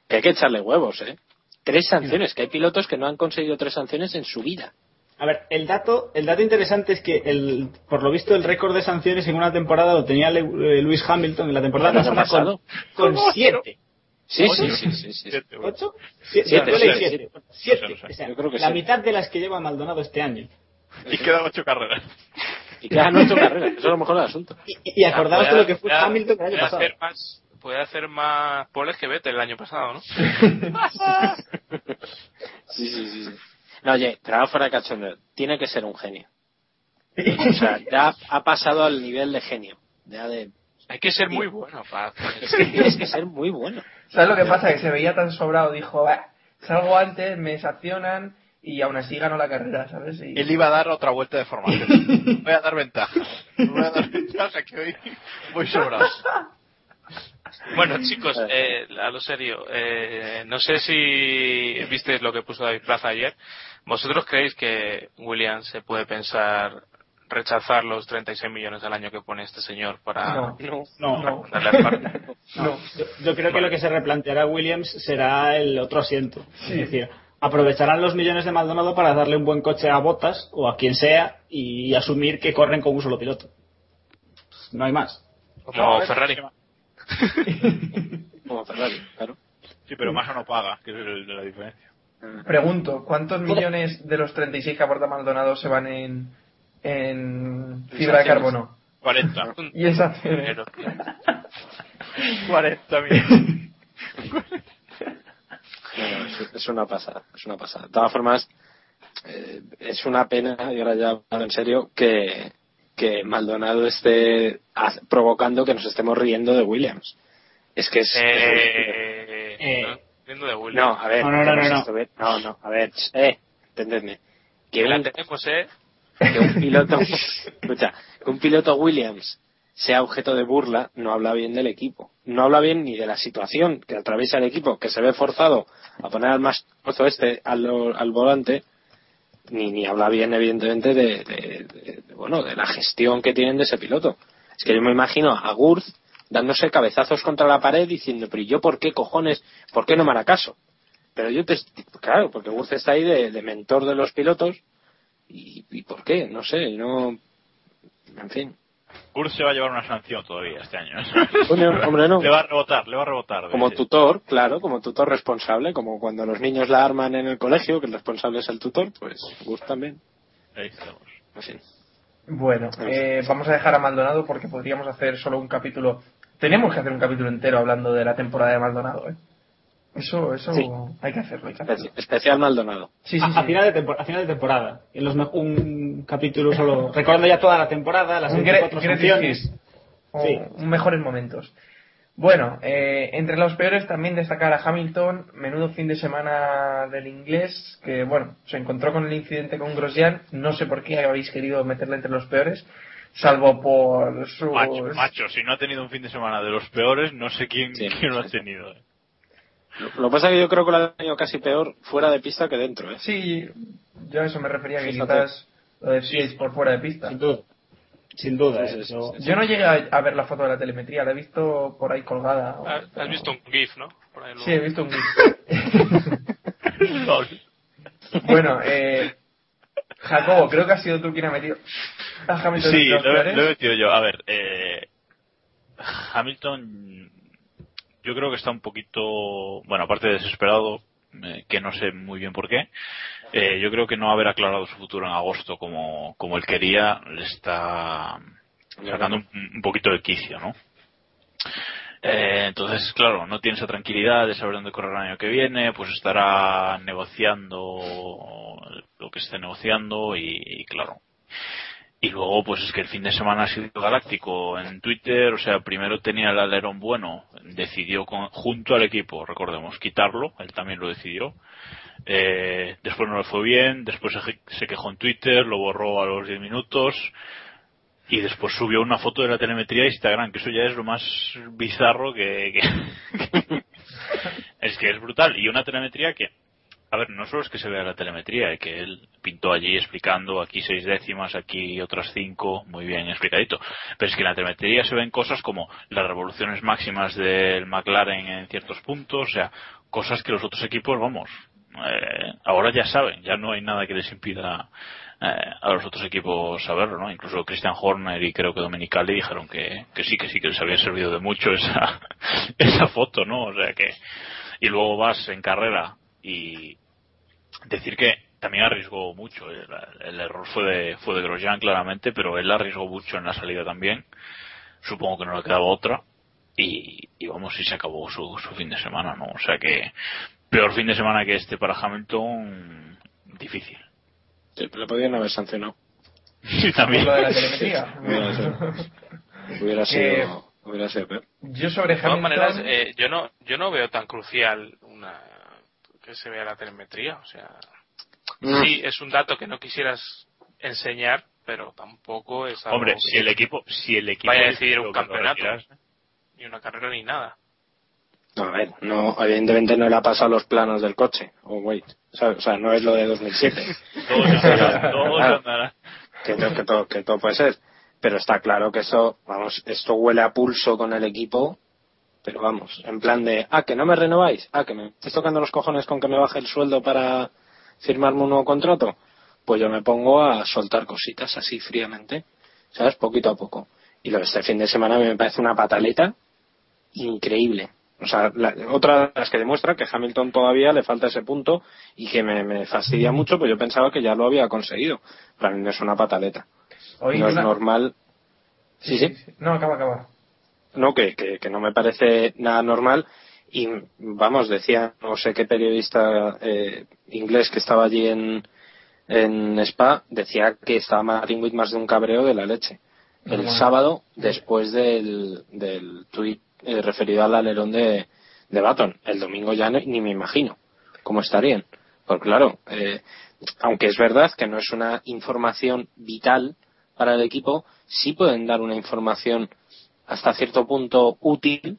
H: Que hay que echarle huevos, ¿eh? Tres sanciones, que hay pilotos que no han conseguido tres sanciones en su vida.
E: A ver, el dato, el dato interesante es que, el, por lo visto, el récord de sanciones en una temporada lo tenía eh, Lewis Hamilton en la temporada pasada con, con siete.
H: Sí,
E: ¿Ocho?
H: sí, sí, sí, sí.
E: ¿Ocho? Sie-
H: Siete, siete,
E: siete.
H: siete.
E: Siete.
H: No sé, no sé.
E: O sea,
H: Yo creo que
E: la mitad de las que lleva Maldonado este año.
G: Y quedan ocho carreras.
H: Y quedan ocho carreras, eso es lo mejor del asunto.
E: Y, y acordaos de lo que fue Hamilton el año pasado.
F: hacer más, puede hacer más poles que Vettel el año pasado, ¿no?
H: Sí, sí, sí. sí. No, oye, ahora fuera de cachondeo, tiene que ser un genio. O sea, ya ha pasado al nivel de genio. Ya de...
F: Hay que ser muy bueno para
H: Es que tienes que ser muy bueno.
D: ¿Sabes lo que pasa? Que se veía tan sobrado, dijo, "Bah, salgo antes, me sancionan y aún así gano la carrera, ¿sabes? Y-
G: Él iba a dar otra vuelta de formación. Voy a dar ventaja. Voy a dar ventaja que hoy voy sobrado.
F: Bueno, chicos, eh, a lo serio, eh, no sé si visteis lo que puso David Plaza ayer. ¿Vosotros creéis que Williams se puede pensar rechazar los 36 millones al año que pone este señor para
D: No,
H: no,
E: No,
D: no.
F: darle al parque?
E: No, yo, yo creo que lo que se replanteará Williams será el otro asiento. Es decir, aprovecharán los millones de Maldonado para darle un buen coche a Bottas o a quien sea y asumir que corren con un solo piloto. No hay más.
F: Como Ferrari.
H: Como Ferrari, claro.
G: Sí, pero Massa no paga, que es el la diferencia.
D: Pregunto, ¿cuántos millones de los 36 que aporta Maldonado se van en, en fibra de carbono?
G: 40.
D: Y.
F: Pero,
G: 40 millones.
H: No, es, es una pasada, es una pasada. De todas formas, eh, es una pena, y ahora ya en serio, que, que Maldonado esté provocando que nos estemos riendo de Williams. Es que es...
F: eh,
E: Eh.
F: ¿no? Viendo de Williams.
H: no, a ver,
E: No, no, no, no, no.
H: no, no, a ver, eh, entendedme. Que
F: la
H: un,
F: tenemos, ¿eh?
H: que un piloto, escucha, que un piloto Williams sea objeto de burla no habla bien del equipo. No habla bien ni de la situación que atraviesa el equipo, que se ve forzado a poner al más este al, al volante, ni, ni habla bien, evidentemente, de, bueno, de la gestión que tienen de ese piloto. Es que yo me imagino a Gurz dándose cabezazos contra la pared diciendo, pero ¿y yo por qué cojones? ¿Por qué no me hará caso? Pero yo te. Claro, porque Gurz está ahí de, de mentor de los pilotos ¿Y, y por qué? No sé, no. En fin.
G: Kurt se va a llevar una sanción todavía este año.
H: Hombre, hombre, no.
G: Le va a rebotar, le va a rebotar.
H: Como tutor, claro, como tutor responsable, como cuando los niños la arman en el colegio, que el responsable es el tutor, pues Gus también.
G: Ahí estamos.
H: Fin.
D: Bueno, eh, vamos a dejar a Maldonado porque podríamos hacer solo un capítulo. Tenemos que hacer un capítulo entero hablando de la temporada de Maldonado, ¿eh? Eso, eso
H: Sí.
D: hay que hacerlo. Hay que hacerlo.
H: Especial Maldonado.
D: Sí, sí,
E: a, final de a final de temporada. En los un capítulo solo. recordando ya toda la temporada, las
D: Un
E: 24
D: gre- greatest
E: sanciones.
D: hits. O mejores momentos. Bueno, eh, entre los peores también destacar a Hamilton, menudo fin de semana del inglés, que bueno, se encontró con el incidente con Grosjean, no sé por qué habéis querido meterle entre los peores, salvo por su...
G: Macho, macho, si no ha tenido un fin de semana de los peores, no sé quién,
H: Sí.
G: quién lo ha tenido. Eh.
H: Lo, que pasa es que yo creo que lo ha tenido casi peor fuera de pista que dentro, ¿eh?
D: Sí, yo a eso me refería, que
H: Fíjate.
D: quizás lo decíais por fuera de pista.
E: Sin duda. Sin duda.
H: Sí,
E: eh,
H: sí, sí,
E: yo-
H: sí.
D: Yo no llegué a, ver la foto de la telemetría, la he visto por ahí colgada.
F: Ah, Has visto un GIF, ¿no? Por ahí lo-
D: Sí, he visto un GIF. Bueno, eh, Jacobo, creo que has sido tú quien ha metido a Hamilton
G: Sí, lo,
D: peores.
G: lo he metido yo. A ver, eh, Hamilton, yo creo que está un poquito, bueno, aparte de desesperado, eh, que no sé muy bien por qué, eh, yo creo que no haber aclarado su futuro en agosto como, como él quería, le está sacando un, poquito de quicio, ¿no? Eh, entonces, claro, no tiene esa tranquilidad de saber dónde correr el año que viene, pues estará negociando lo que esté negociando y claro. Y luego, pues es que el fin de semana ha sido galáctico en Twitter, o sea, primero tenía el alerón bueno, decidió con- junto al equipo, recordemos, quitarlo, él también lo decidió. Eh, después no le fue bien, después se, quejó en Twitter, lo borró a los 10 minutos, y después subió una foto de la telemetría a Instagram, que eso ya es lo más bizarro que... que- es que es brutal. Y una telemetría que, a ver, no solo es que se vea la telemetría, eh, que él pintó allí explicando aquí seis décimas, aquí otras cinco, muy bien explicadito. Pero es que en la telemetría se ven cosas como las revoluciones máximas del McLaren en ciertos puntos, o sea, cosas que los otros equipos, vamos, eh, ahora ya saben, ya no hay nada que les impida eh, a los otros equipos saberlo, ¿no? Incluso Christian Horner y creo que Domenicali dijeron que, que sí, que sí, que les había servido de mucho esa, esa foto, ¿no? O sea que, y luego vas en carrera y decir que también arriesgó mucho, el, el error fue de, fue de Grosjean claramente, pero él arriesgó mucho en la salida también, supongo que no le quedaba otra, y, y vamos, y se acabó su, su fin de semana, ¿no? O sea que, peor fin de semana que este para Hamilton, difícil.
H: Sí, pero le podían haber sancionado.
G: Sí, también.
D: lo de la telemetría.
H: Hubiera sido, hubiera sido, hubiera sido peor.
D: Yo sobre
F: De todas
D: Hamilton...
F: maneras, eh, yo no yo no veo tan crucial una que se vea la telemetría. O sea,
H: Mm.
F: sí, es un dato que no quisieras enseñar, pero tampoco es algo
G: Hombre, si el equipo, si el equipo
F: vaya a decidir un campeonato,
G: retiras,
F: ni una carrera ni nada.
H: No, a ver, no, evidentemente no le ha pasado los planos del coche. Oh, wait. O sea, no es lo de 2007.
G: todo todo se
H: Claro. que, que, todo, que todo puede ser. Pero está claro que eso, vamos, esto huele a pulso con el equipo. Pero vamos, en plan de, ah, que no me renováis, ah, que me estáis tocando los cojones con que me baje el sueldo para firmarme un nuevo contrato. Pues yo me pongo a soltar cositas así fríamente, ¿sabes? Poquito a poco. Y lo de este fin de semana me parece una pataleta increíble. O sea, la- otra de las que demuestra que Hamilton todavía le falta ese punto y que me, me fastidia mucho, pues yo pensaba que ya lo había conseguido. Para mí no es una pataleta. No es
D: una-
H: normal. Sí, sí.
D: No, acaba, acaba.
H: No, que, que, que no me parece nada normal. Y vamos, decía, no sé qué periodista eh, inglés que estaba allí en, en Spa, decía que estaba Martin Whit más de un cabreo de la leche. El
D: Bueno.
H: sábado, después del, del tuit eh, referido al alerón de, de Baton. El domingo ya ni, ni me imagino cómo estarían. Porque claro, eh, aunque es verdad que no es una información vital para el equipo, sí pueden dar una información hasta cierto punto útil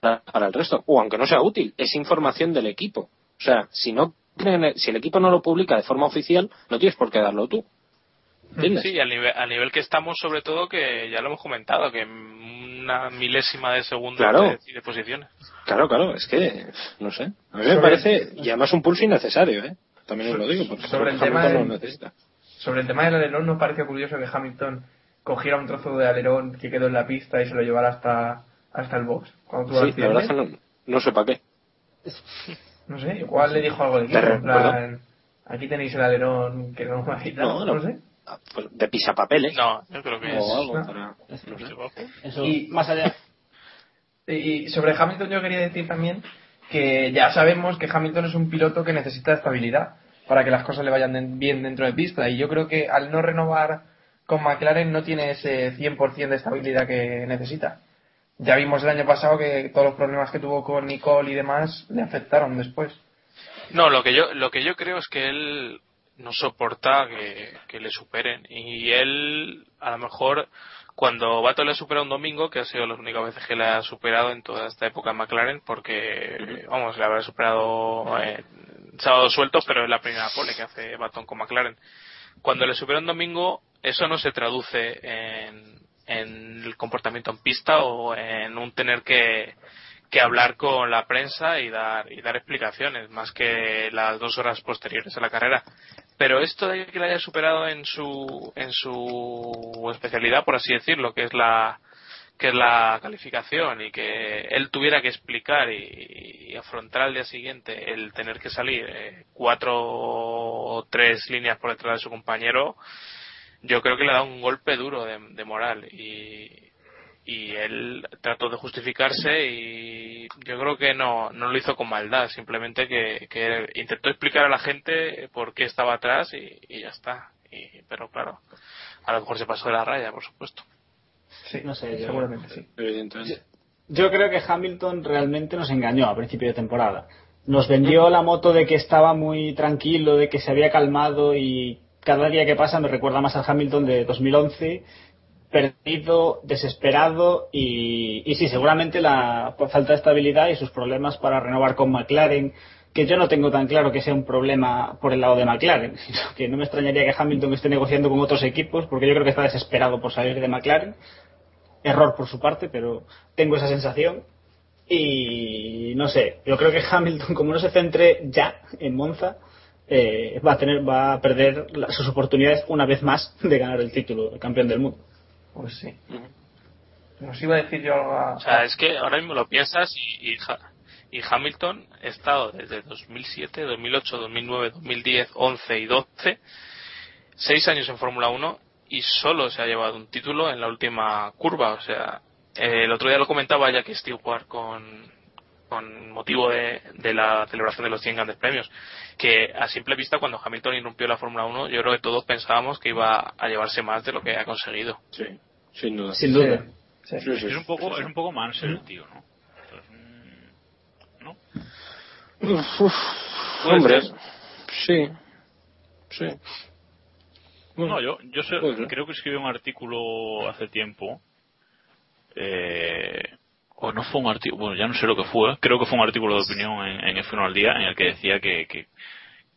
H: para, para el resto. O aunque no sea útil, es información del equipo. O sea, si no creen- si el equipo no lo publica de forma oficial, no tienes por qué darlo tú. ¿Entiendes?
F: Sí, al nivel, al nivel que estamos, sobre todo, que ya lo hemos comentado, que una milésima de segundo
H: Claro.
F: decide posiciones.
H: Claro, claro, es que, no sé. A mí me parece, y además un pulso innecesario, ¿eh? También os lo digo, porque
D: Sobre el
H: Hamilton
D: tema
H: lo necesita.
D: sobre el tema del alerón, ¿no pareció curioso que Hamilton cogiera un trozo de alerón que quedó en la pista y se lo llevara hasta, hasta el box? Cuando tuvo el
H: Sí, la verdad es que
D: accidente?
H: no, no sé para qué.
D: No sé, igual le dijo algo de equipo, en plan,
H: recuerdo.
D: aquí tenéis el alerón que no ha
H: No,
D: no,
H: no.
D: sé.
H: Pues de pisapapeles.
F: No, yo creo que
H: O
F: es.
H: algo
D: no.
H: para-.
E: Eso,
D: Y-
E: más allá.
D: Y sobre Hamilton yo quería decir también que ya sabemos que Hamilton es un piloto que necesita estabilidad para que las cosas le vayan bien dentro de pista y yo creo que al no renovar con McLaren no tiene ese 100% de estabilidad que necesita. Ya vimos el año pasado que todos los problemas que tuvo con Nicole y demás le afectaron después.
F: No, lo que yo, lo que yo creo es que él no soporta que, que le superen. Y él, a lo mejor, cuando Bato le ha superado un domingo, que ha sido las únicas veces que le ha superado en toda esta época en McLaren, porque, vamos, le habrá superado en sábados sueltos, pero es la primera pole que hace Baton con McLaren. Cuando le supera un domingo, eso no se traduce en, en el comportamiento en pista o en un tener que, que hablar con la prensa y dar y dar explicaciones más que las dos horas posteriores a la carrera. Pero esto de que le haya superado en su en su especialidad por así decirlo que es la que es la calificación y que él tuviera que explicar y, afrontar al día siguiente el tener que salir eh, cuatro o tres líneas por detrás de su compañero yo creo que le da un golpe duro de, moral y, y él trató de justificarse y yo creo que no, no lo hizo con maldad, simplemente que, que intentó explicar a la gente por qué estaba atrás y, y ya está. Y, pero claro, a lo mejor se pasó de la raya, por supuesto.
D: Sí,
E: No sé, yo-
D: seguramente sí.
H: Evidentemente.
E: Yo creo que Hamilton realmente nos engañó a principio de temporada. Nos vendió la moto de que estaba muy tranquilo, de que se había calmado y cada día que pasa me recuerda más al Hamilton de 2011, perdido, desesperado y, y sí, seguramente la falta de estabilidad y sus problemas para renovar con McLaren, que yo no tengo tan claro que sea un problema por el lado de McLaren, sino que no me extrañaría que Hamilton esté negociando con otros equipos porque yo creo que está desesperado por salir de McLaren error por su parte, pero tengo esa sensación. Y no sé, yo creo que Hamilton, como no se centre ya en Monza, eh, va a tener, va a perder la- sus oportunidades una vez más de ganar el título de campeón del mundo.
D: Pues sí. Nos iba a decir yo algo a-
F: O sea, es que ahora mismo lo piensas y, y, Ha- y Hamilton ha estado desde 2007, 2008, 2009, 2010, 11 y 12, seis años en Fórmula 1 y solo se ha llevado un título en la última curva. O sea, eh, el otro día lo comentaba ya que Stewart con, con motivo de, de la celebración de los 100 grandes premios, que a simple vista cuando Hamilton irrumpió la Fórmula 1, yo creo que todos pensábamos que iba a llevarse más de lo que ha conseguido.
H: Sí, sin duda.
E: Sin duda.
D: Sí.
H: Sí, sí,
G: Es un poco, es un poco Mansell el tío, ¿no? ¿No?
H: Uf, uf,
G: Puede
H: hombre,
G: ser.
H: sí, sí.
G: No, yo, yo sé- creo que escribí un artículo hace tiempo, eh, o no fue un artículo, bueno, ya no sé lo que fue, creo que fue un artículo de opinión en, en F1 al día en el que decía que, que,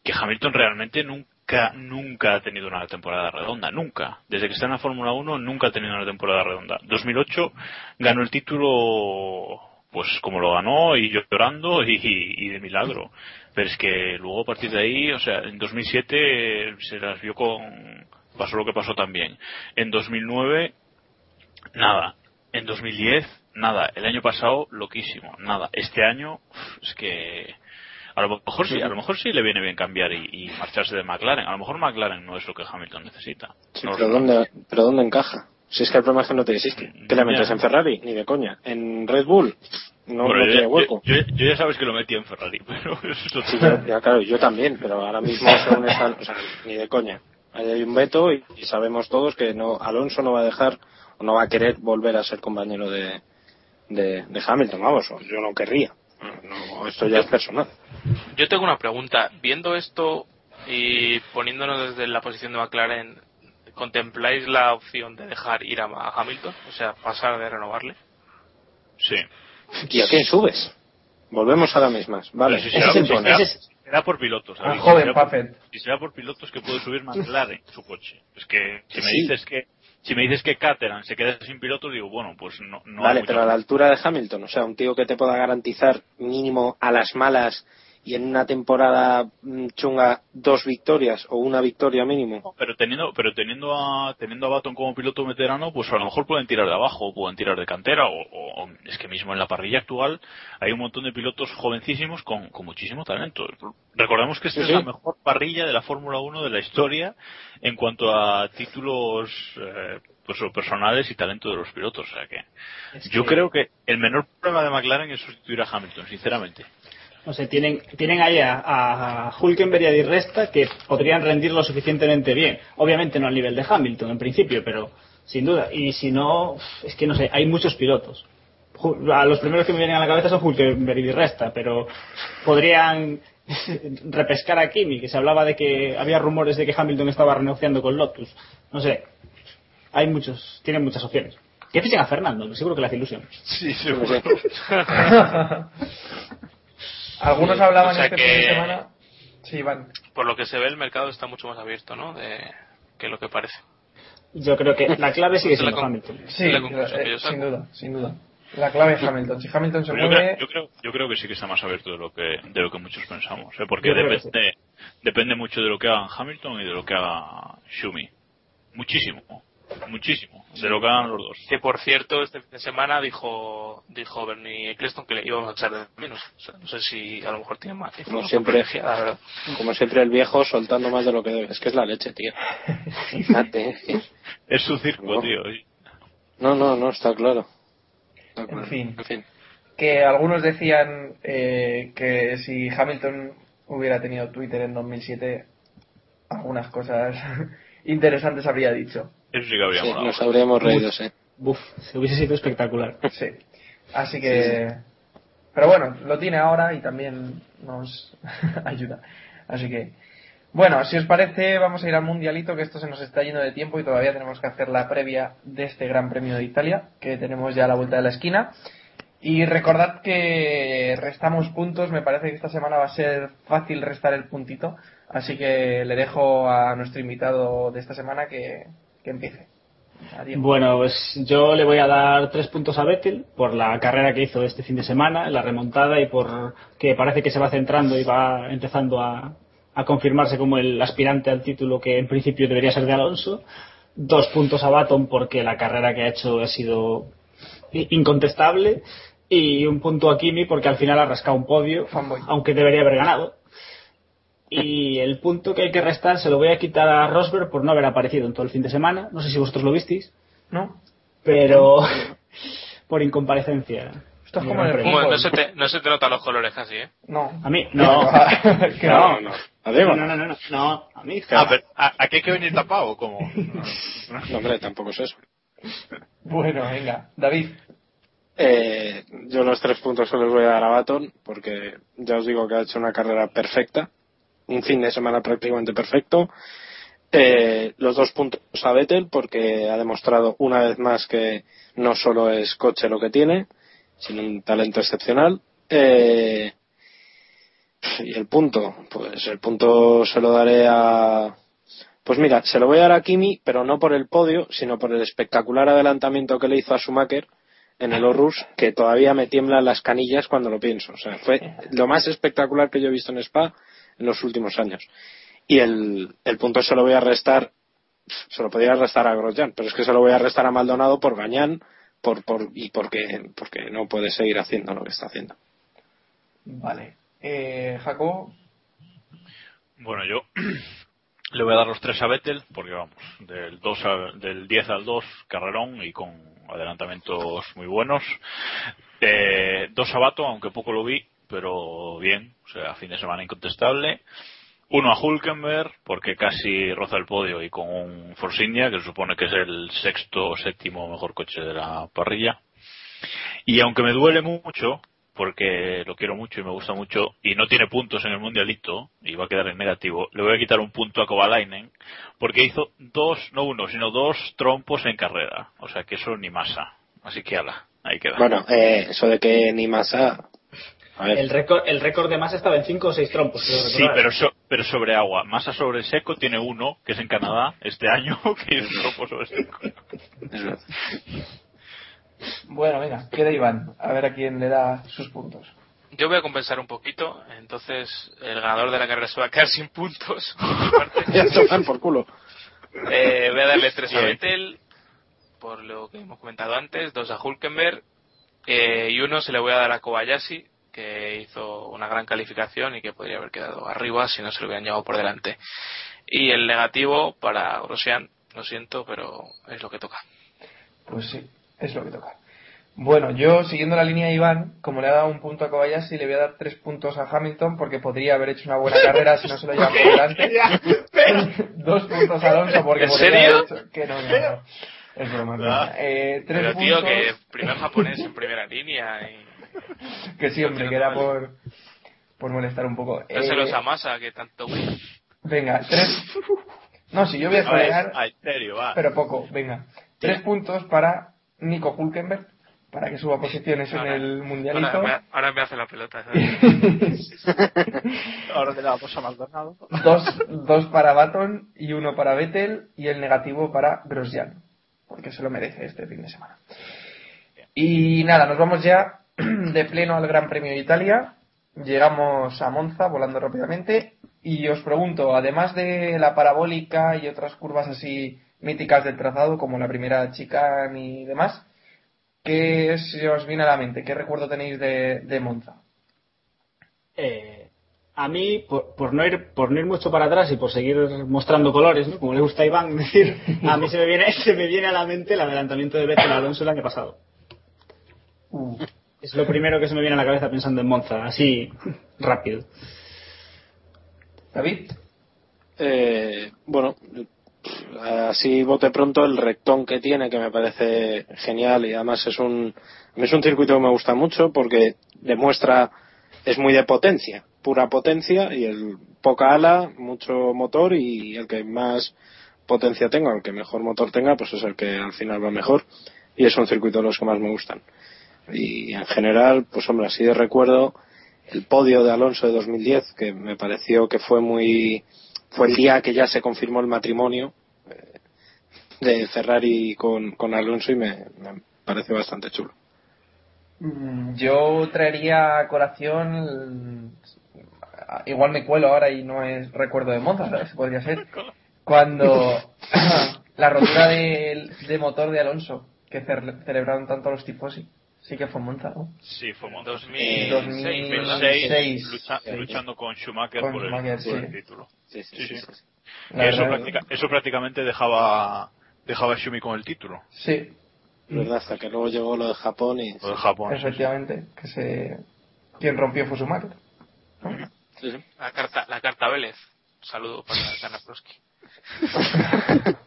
G: que Hamilton realmente nunca, nunca ha tenido una temporada redonda, nunca. Desde que está en la Fórmula 1 nunca ha tenido una temporada redonda. 2008 ganó el título pues como lo ganó y llorando y, y de milagro. Pero es que luego a partir de ahí, o sea, en 2007 se las vio con... pasó lo que pasó también. En 2009, nada. En 2010, nada. El año pasado, loquísimo. Nada. Este año, es que... A lo mejor sí, a lo mejor sí le viene bien cambiar y, y marcharse de McLaren. A lo mejor McLaren no es lo que Hamilton necesita.
H: Sí,
G: No
H: pero. ¿dónde, pero ¿dónde encaja? Si es que el problema es que no te existe. ¿Qué le metes
G: Ya.
H: en Ferrari? Ni de coña. ¿En Red Bull? No,
G: Bueno,
H: no
G: yo,
H: tiene hueco.
G: yo- yo ya sabes que lo metí en Ferrari, pero eso
H: Sí, yo- ya, claro, yo también, pero ahora mismo están, o sea, ni de coña. Ahí hay un veto y, y sabemos todos que no Alonso no va a dejar o no va a querer volver a ser compañero de, de, de Hamilton, vamos, yo no querría. No, esto ya es personal.
F: Yo tengo una pregunta. Viendo esto y poniéndonos desde la posición de McLaren, ¿contempláis la opción de dejar ir a a Hamilton? O sea, pasar de renovarle.
G: Sí.
H: ¿Y a quién subes? Volvemos a las mismas. Vale,
G: si
H: ese
G: será,
H: es el
G: si será- será por pilotos.
D: Ah, joven
G: si, será por, si será por pilotos que puede subir McLaren su coche. Es que si me
H: Sí.
G: dices que si me dices que Caterham se queda sin pilotos, digo, bueno, pues no, no
H: vale, pero a la altura de Hamilton, o sea, un tío que te pueda garantizar mínimo a las malas y en una temporada mm, chunga dos victorias o una victoria mínimo.
G: Pero teniendo, pero teniendo a, teniendo a Baton como piloto veterano, pues a lo mejor pueden tirar de abajo, pueden tirar de cantera, o, o- es que mismo en la parrilla actual hay un montón de pilotos jovencísimos con, con muchísimo talento. Recordemos que esta
H: Sí,
G: es
H: sí.
G: la mejor parrilla de la Fórmula 1 de la historia en cuanto a títulos eh, pues, o personales y talento de los pilotos. O sea que
E: Es
G: yo
E: que-
G: creo que el menor problema de McLaren es sustituir a Hamilton, sinceramente.
E: No sé, tienen, tienen ahí a, a Hulkenberg y a Di Resta que podrían rendir lo suficientemente bien. Obviamente no al nivel de Hamilton en principio, pero sin duda. Y si no, es que no sé, hay muchos pilotos. A los primeros que me vienen a la cabeza son Hulkenberg y Di Resta, pero podrían repescar a Kimi, que se hablaba de que había rumores de que Hamilton estaba renegociando con Lotus. No sé, hay muchos, tienen muchas opciones. Que fichen a Fernando, seguro que le hace ilusión.
G: Sí,
H: seguro.
D: Algunos hablaban
F: O sea
D: este
F: que-
D: fin de semana. Sí, van.
F: Por lo que se ve, el mercado está mucho más abierto, ¿no? De, que lo que parece.
E: Yo creo que la clave sigue siendo Hamilton.
D: Sí,
F: la
D: eh, sin duda, sin duda. La clave es Hamilton. Si Hamilton se
G: yo,
D: mueve,
G: creo, yo, creo, yo creo que sí que está más abierto de lo que, de lo que muchos pensamos, ¿eh? porque depende, depende mucho de lo que hagan Hamilton y de lo que haga Shumi. Muchísimo, muchísimo, de lo hagan los dos.
F: Que por cierto, este fin de semana dijo dijo Bernie Eccleston que le íbamos a echar de menos. O sea, no sé si a lo mejor tiene más.
H: Como siempre,
F: la
H: como siempre el viejo soltando más de lo que debe. Es que es la leche, tío. Fíjate.
G: Es su circo,
H: No.
G: tío.
H: No, no, no, está claro. Está
D: En fin.
H: En fin.
D: que algunos decían eh, que si Hamilton hubiera tenido Twitter en 2007, algunas cosas interesantes habría dicho.
G: Eso sí que habría
H: Sí,
G: molado.
H: nos habríamos reído, sí.
E: Uf, se hubiese sido espectacular.
D: Sí. Así que. Pero bueno, lo tiene ahora y también nos ayuda. Así que. Bueno, si os parece, vamos a ir al mundialito, que esto se nos está yendo de tiempo y todavía tenemos que hacer la previa de este Gran Premio de Italia, que tenemos ya a la vuelta de la esquina. Y recordad que restamos puntos, me parece que esta semana va a ser fácil restar el puntito, así que le dejo a nuestro invitado de esta semana que, que empiece. Adiós.
E: Bueno, pues yo le voy a dar tres puntos a Vettel por la carrera que hizo este fin de semana, la remontada y por que parece que se va centrando y va empezando a, a confirmarse como el aspirante al título que en principio debería ser de Alonso. Dos puntos a Baton porque la carrera que ha hecho ha sido incontestable y un punto a Kimi porque al final ha rascado un podio,
D: Fanboy.
E: aunque debería haber ganado. Y el punto que hay que restar se lo voy a quitar a Rosberg por no haber aparecido en todo el fin de semana. No sé si vosotros lo visteis
D: ¿No?
E: pero por incomparecencia.
D: Esto es como el.
F: Bueno, no se te, no se te notan los colores casi, ¿eh?
D: No.
E: A mí, no. No,
H: no.
E: no, no, no, no, no, no, a mí.
G: Ah, pero, ¿a, a qué hay que venir tapado o cómo?
H: No, hombre, tampoco es eso.
D: Bueno, venga. David.
H: Eh, yo los tres puntos se los voy a dar a Baton porque ya os digo que ha hecho una carrera perfecta, un fin de semana prácticamente perfecto. Eh, los dos puntos a Vettel porque ha demostrado una vez más que no solo es coche lo que tiene, sino un talento excepcional. Eh, y el punto, pues el punto se lo daré a. Pues mira, se lo voy a dar a Kimi, pero no por el podio, sino por el espectacular adelantamiento que le hizo a Schumacher en el Orrus, que todavía me tiemblan las canillas cuando lo pienso. O sea, fue lo más espectacular que yo he visto en Spa en los últimos años. Y el, el punto se lo voy a restar, se lo podría restar a Grosjean, pero es que se lo voy a restar a Maldonado por Gañán por, por, y porque, porque no puede seguir haciendo lo que está haciendo.
D: Vale. Eh, Jacobo.
G: Bueno, yo le voy a dar los tres a Vettel, porque vamos, del, 2 al- del 10 al 2, carrerón y con adelantamientos muy buenos. Eh, dos a Bato, aunque poco lo vi, pero bien, o sea, fin de semana incontestable. Uno a Hulkenberg, porque casi roza el podio y con un Force que se supone que es el sexto o séptimo mejor coche de la parrilla. Y aunque me duele mucho, porque lo quiero mucho y me gusta mucho, y no tiene puntos en el mundialito, y va a quedar en negativo, le voy a quitar un punto a Kovalainen, porque hizo dos, no uno, sino dos trompos en carrera. O sea que eso ni masa. Así que ala, ahí queda.
H: Bueno, eh, eso de que ni Massa.
E: El récord, el récord de más estaba en 5 o 6 trompos.
G: Sí, pero, so- pero sobre agua. Masa sobre seco tiene uno, que es en Canadá, este año, que es un trompo sobre seco.
D: Bueno, venga, queda Iván. A ver a quién le da sus puntos.
F: Yo voy a compensar un poquito, entonces el ganador de la carrera se va a quedar sin puntos.
H: ya se van por culo.
F: Eh, voy a darle tres a Vettel, por lo que hemos comentado antes, dos a Hulkenberg eh, y uno se le voy a dar a Kobayashi, que hizo una gran calificación y que podría haber quedado arriba si no se lo hubieran llevado por delante. Y el negativo para Grosjean, lo siento, pero es lo que toca.
D: Pues sí, es lo que toca. Bueno, yo siguiendo la línea de Iván, como le ha dado un punto a Kobayashi, le voy a dar tres puntos a Hamilton porque podría haber hecho una buena carrera si no se lo lleva por delante. Dos puntos a Alonso porque
F: ¿En
D: podría
F: serio?
D: haber hecho... Que no, no, no. Es broma, es broma. Eh, tres
F: Pero tío,
D: puntos...
F: que primer japonés en primera línea y
D: Que sí, hombre, que era por, por molestar un poco.
F: dáselos
D: Eh,
F: a Massa, que tanto
D: venga, tres... No, si yo voy a
G: va.
D: pero poco, venga. Tres puntos para Nico Hulkenberg, para que suba posiciones en el mundialito.
F: Ahora, me- ahora me hace la pelota. ¿sabes?
E: Ahora le damos a Maldonado.
D: dos, dos para Baton y uno para Vettel y el negativo para Grosjean, porque se lo merece este fin de semana. Y nada, nos vamos ya de pleno al Gran Premio de Italia. Llegamos a Monza volando rápidamente y os pregunto, además de la parabólica y otras curvas así míticas del trazado, como la primera chicane y demás, ¿qué se os viene a la mente? ¿Qué recuerdo tenéis de, de Monza?
E: Eh, a mí, por, por no ir, por no ir mucho para atrás y por seguir mostrando colores, ¿no? como le gusta a Iván decir, a mí se me viene, se me viene a la mente el adelantamiento de Vettel Alonso el año pasado. Es lo primero que se me viene a la cabeza pensando en Monza, así rápido.
D: David,
H: Eh, bueno, así bote pronto el rectón que tiene, que me parece genial y además es un, es un circuito que me gusta mucho porque demuestra, es muy de potencia, pura potencia y el poca ala, mucho motor y el que más potencia tenga, el que mejor motor tenga, pues es el que al final va mejor y es un circuito de los que más me gustan. Y en general, pues hombre, así de recuerdo el podio de Alonso de 2010, que me pareció que fue muy, fue el día que ya se confirmó el matrimonio eh, de Ferrari con, con Alonso y me, me pareció bastante chulo.
D: Mm, Yo traería a colación, igual me cuelo ahora y no es recuerdo de Monza, ¿sabes? Podría ser. Cuando la rotura de motor de Alonso, que ce- celebraron tanto los tifosi, sí que fue Monza, ¿no?
G: Sí, fue Monza.
F: 2006,
D: 2006,
F: ¿verdad?
G: 2006, lucha-
D: sí.
G: luchando con Schumacher,
D: Con
G: por, el,
D: Schumacher,
G: por el título.
H: Sí, sí,
G: Sí,
H: sí,
G: sí.
H: sí.
D: La
G: Y eso, práctica- eso prácticamente dejaba dejaba a Schumi con el título.
D: Sí,
H: ¿Verdad? Hasta que luego llegó lo de Japón y...
G: Lo de Japón. sí, sí.
D: efectivamente, que se... Quien rompió fue Schumacher. ¿no?
H: Sí, sí.
F: La carta, la carta Vélez. Un saludo para Kanaplowski.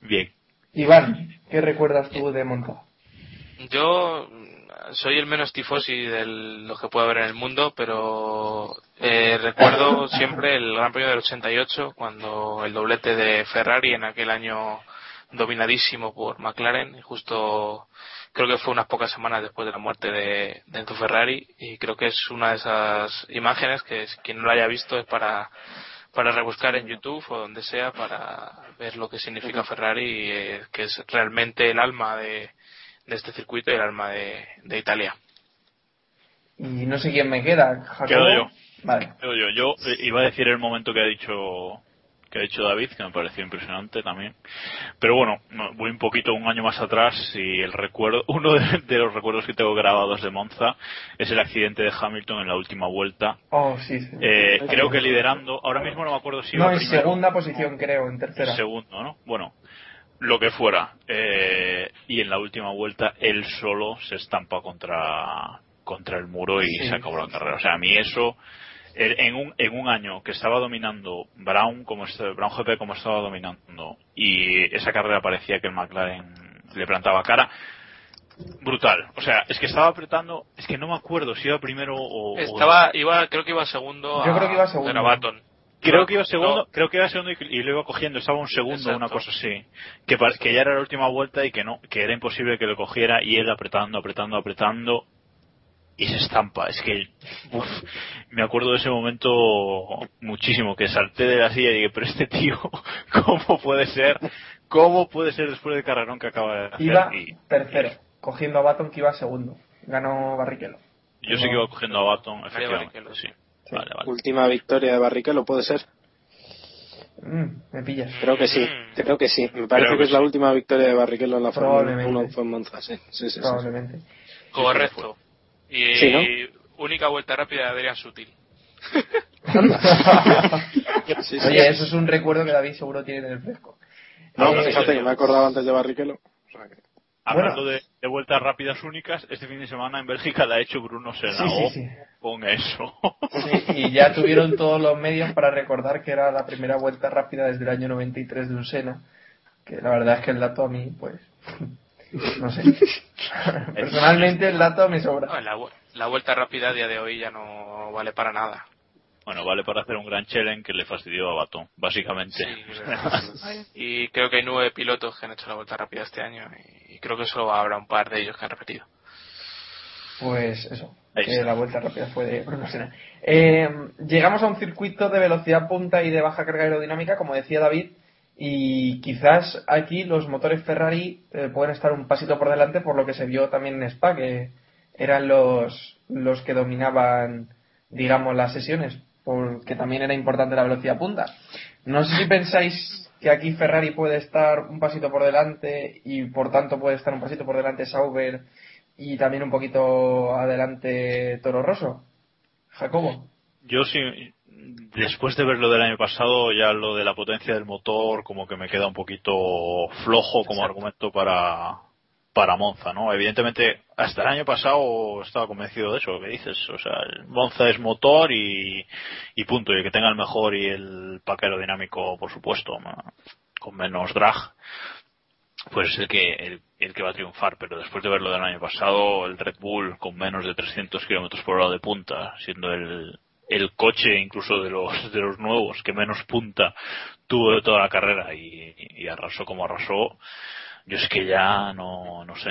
G: Bien.
D: Iván, ¿qué recuerdas tú de Monza?
F: Yo soy el menos tifosi de lo que puede haber en el mundo, pero eh, recuerdo siempre el Gran Premio del 88, cuando el doblete de Ferrari en aquel año dominadísimo por McLaren, justo creo que fue unas pocas semanas después de la muerte de, de Enzo Ferrari, y creo que es una de esas imágenes que es- quien no lo haya visto es para para rebuscar en YouTube o donde sea para ver lo que significa Ferrari, eh, que es realmente el alma de, de este circuito y el alma de, de Italia.
D: Y no sé quién me queda, Jacobo.
G: Quedo yo.
D: Vale.
G: Yo, yo, yo, eh, iba a decir el momento que ha dicho que ha dicho David, que me pareció impresionante también. Pero bueno, no, voy un poquito un año más atrás y el recuerdo, uno de, de los recuerdos que tengo grabados de Monza es el accidente de Hamilton en la última vuelta.
D: Oh, sí, sí.
G: Eh, creo que liderando, ahora mismo no me acuerdo si
D: no,
G: iba
D: en
G: primero
D: segunda posición, creo, en tercera.
G: en segundo, ¿no? Bueno, lo que fuera. Eh, y en la última vuelta él solo se estampa contra contra el muro y
D: Sí,
G: se acabó la carrera. O sea, a mí eso el- en un, en un año que estaba dominando Brown como Brown GP como estaba dominando y esa carrera parecía que el McLaren le plantaba cara brutal o sea es que estaba apretando es que no me acuerdo si iba primero o o-
F: Estaba, iba, creo que iba segundo.
D: Yo
F: a-
D: creo que iba segundo.
F: era Baton.
G: Creo que iba segundo,
F: No,
G: creo que iba segundo y, y lo iba cogiendo, estaba un segundo,
F: Exacto.
G: una cosa así. Que, que ya era la última vuelta y que no, que era imposible que lo cogiera y él apretando, apretando, apretando y se estampa. Es que, uf, me acuerdo de ese momento muchísimo, que salté de la silla y dije, pero este tío, ¿cómo puede ser? ¿Cómo puede ser después del carrerón que acaba de hacer?
D: Iba
G: Y-
D: tercero, cogiendo a Baton que iba segundo. Ganó Barrichello.
G: Yo sí que iba cogiendo a Baton, efectivamente,
F: Barrichello.
G: Sí. Vale, vale.
H: Última victoria de Barrichello, puede ser.
D: Mm, me pillas.
H: Creo que sí,
F: Mm.
H: creo que sí. Me parece que
G: que
H: es la última victoria de Barrichello en la Fórmula
D: Probablemente.
H: 1 fue en Monza, sí. Sí, sí, sí.
D: Probablemente.
F: Correcto. Y
H: Sí, ¿no?
F: única vuelta rápida de Adrián Sutil.
H: Sí, sí.
D: Oye, eso es un recuerdo que David seguro tiene en el fresco.
H: No,
D: Eh,
H: fíjate que me acordaba antes de Barrichello. O sea que-
G: Hablando
D: Bueno.
G: de, de vueltas rápidas únicas, este fin de semana en Bélgica la ha hecho Bruno Senna.
D: Sí, sí, sí.
G: Con eso.
D: Sí, y ya tuvieron todos los medios para recordar que era la primera vuelta rápida desde el año 93 de un Sena. Que la verdad es que el dato a mí, pues. No sé. Personalmente el dato me sobra.
F: No, la, la vuelta rápida a día de hoy ya no vale para nada.
G: Bueno, vale para hacer un gran challenge que le fastidió a Baton, básicamente.
F: Sí, y creo que hay nueve pilotos que han hecho la vuelta rápida este año y creo que solo habrá un par de ellos que han repetido.
D: Pues eso, que la vuelta rápida fue de. Eh, llegamos a un circuito de velocidad punta y de baja carga aerodinámica, como decía David, y quizás aquí los motores Ferrari eh, pueden estar un pasito por delante por lo que se vio también en Spa, que eran los, los que dominaban, digamos, las sesiones, porque también era importante la velocidad punta. No sé si pensáis que aquí Ferrari puede estar un pasito por delante y por tanto puede estar un pasito por delante Sauber y también un poquito adelante Toro Rosso. Jacobo.
G: Yo sí, después de ver lo del año pasado, ya lo de la potencia del motor como que me queda un poquito flojo como argumento para, para Monza, ¿no? Evidentemente, hasta el año pasado estaba convencido de eso, lo que dices. O sea, Monza es motor y, y punto. Y el que tenga el mejor y el pack aerodinámico, por supuesto, con menos drag, pues es el que, el, que va a triunfar. Pero después de verlo del año pasado, el Red Bull con menos de 300 kilómetros por hora de punta, siendo el, el coche incluso de los, de los nuevos que menos punta tuvo de toda la carrera y arrasó como arrasó. Yo es que ya no, no sé.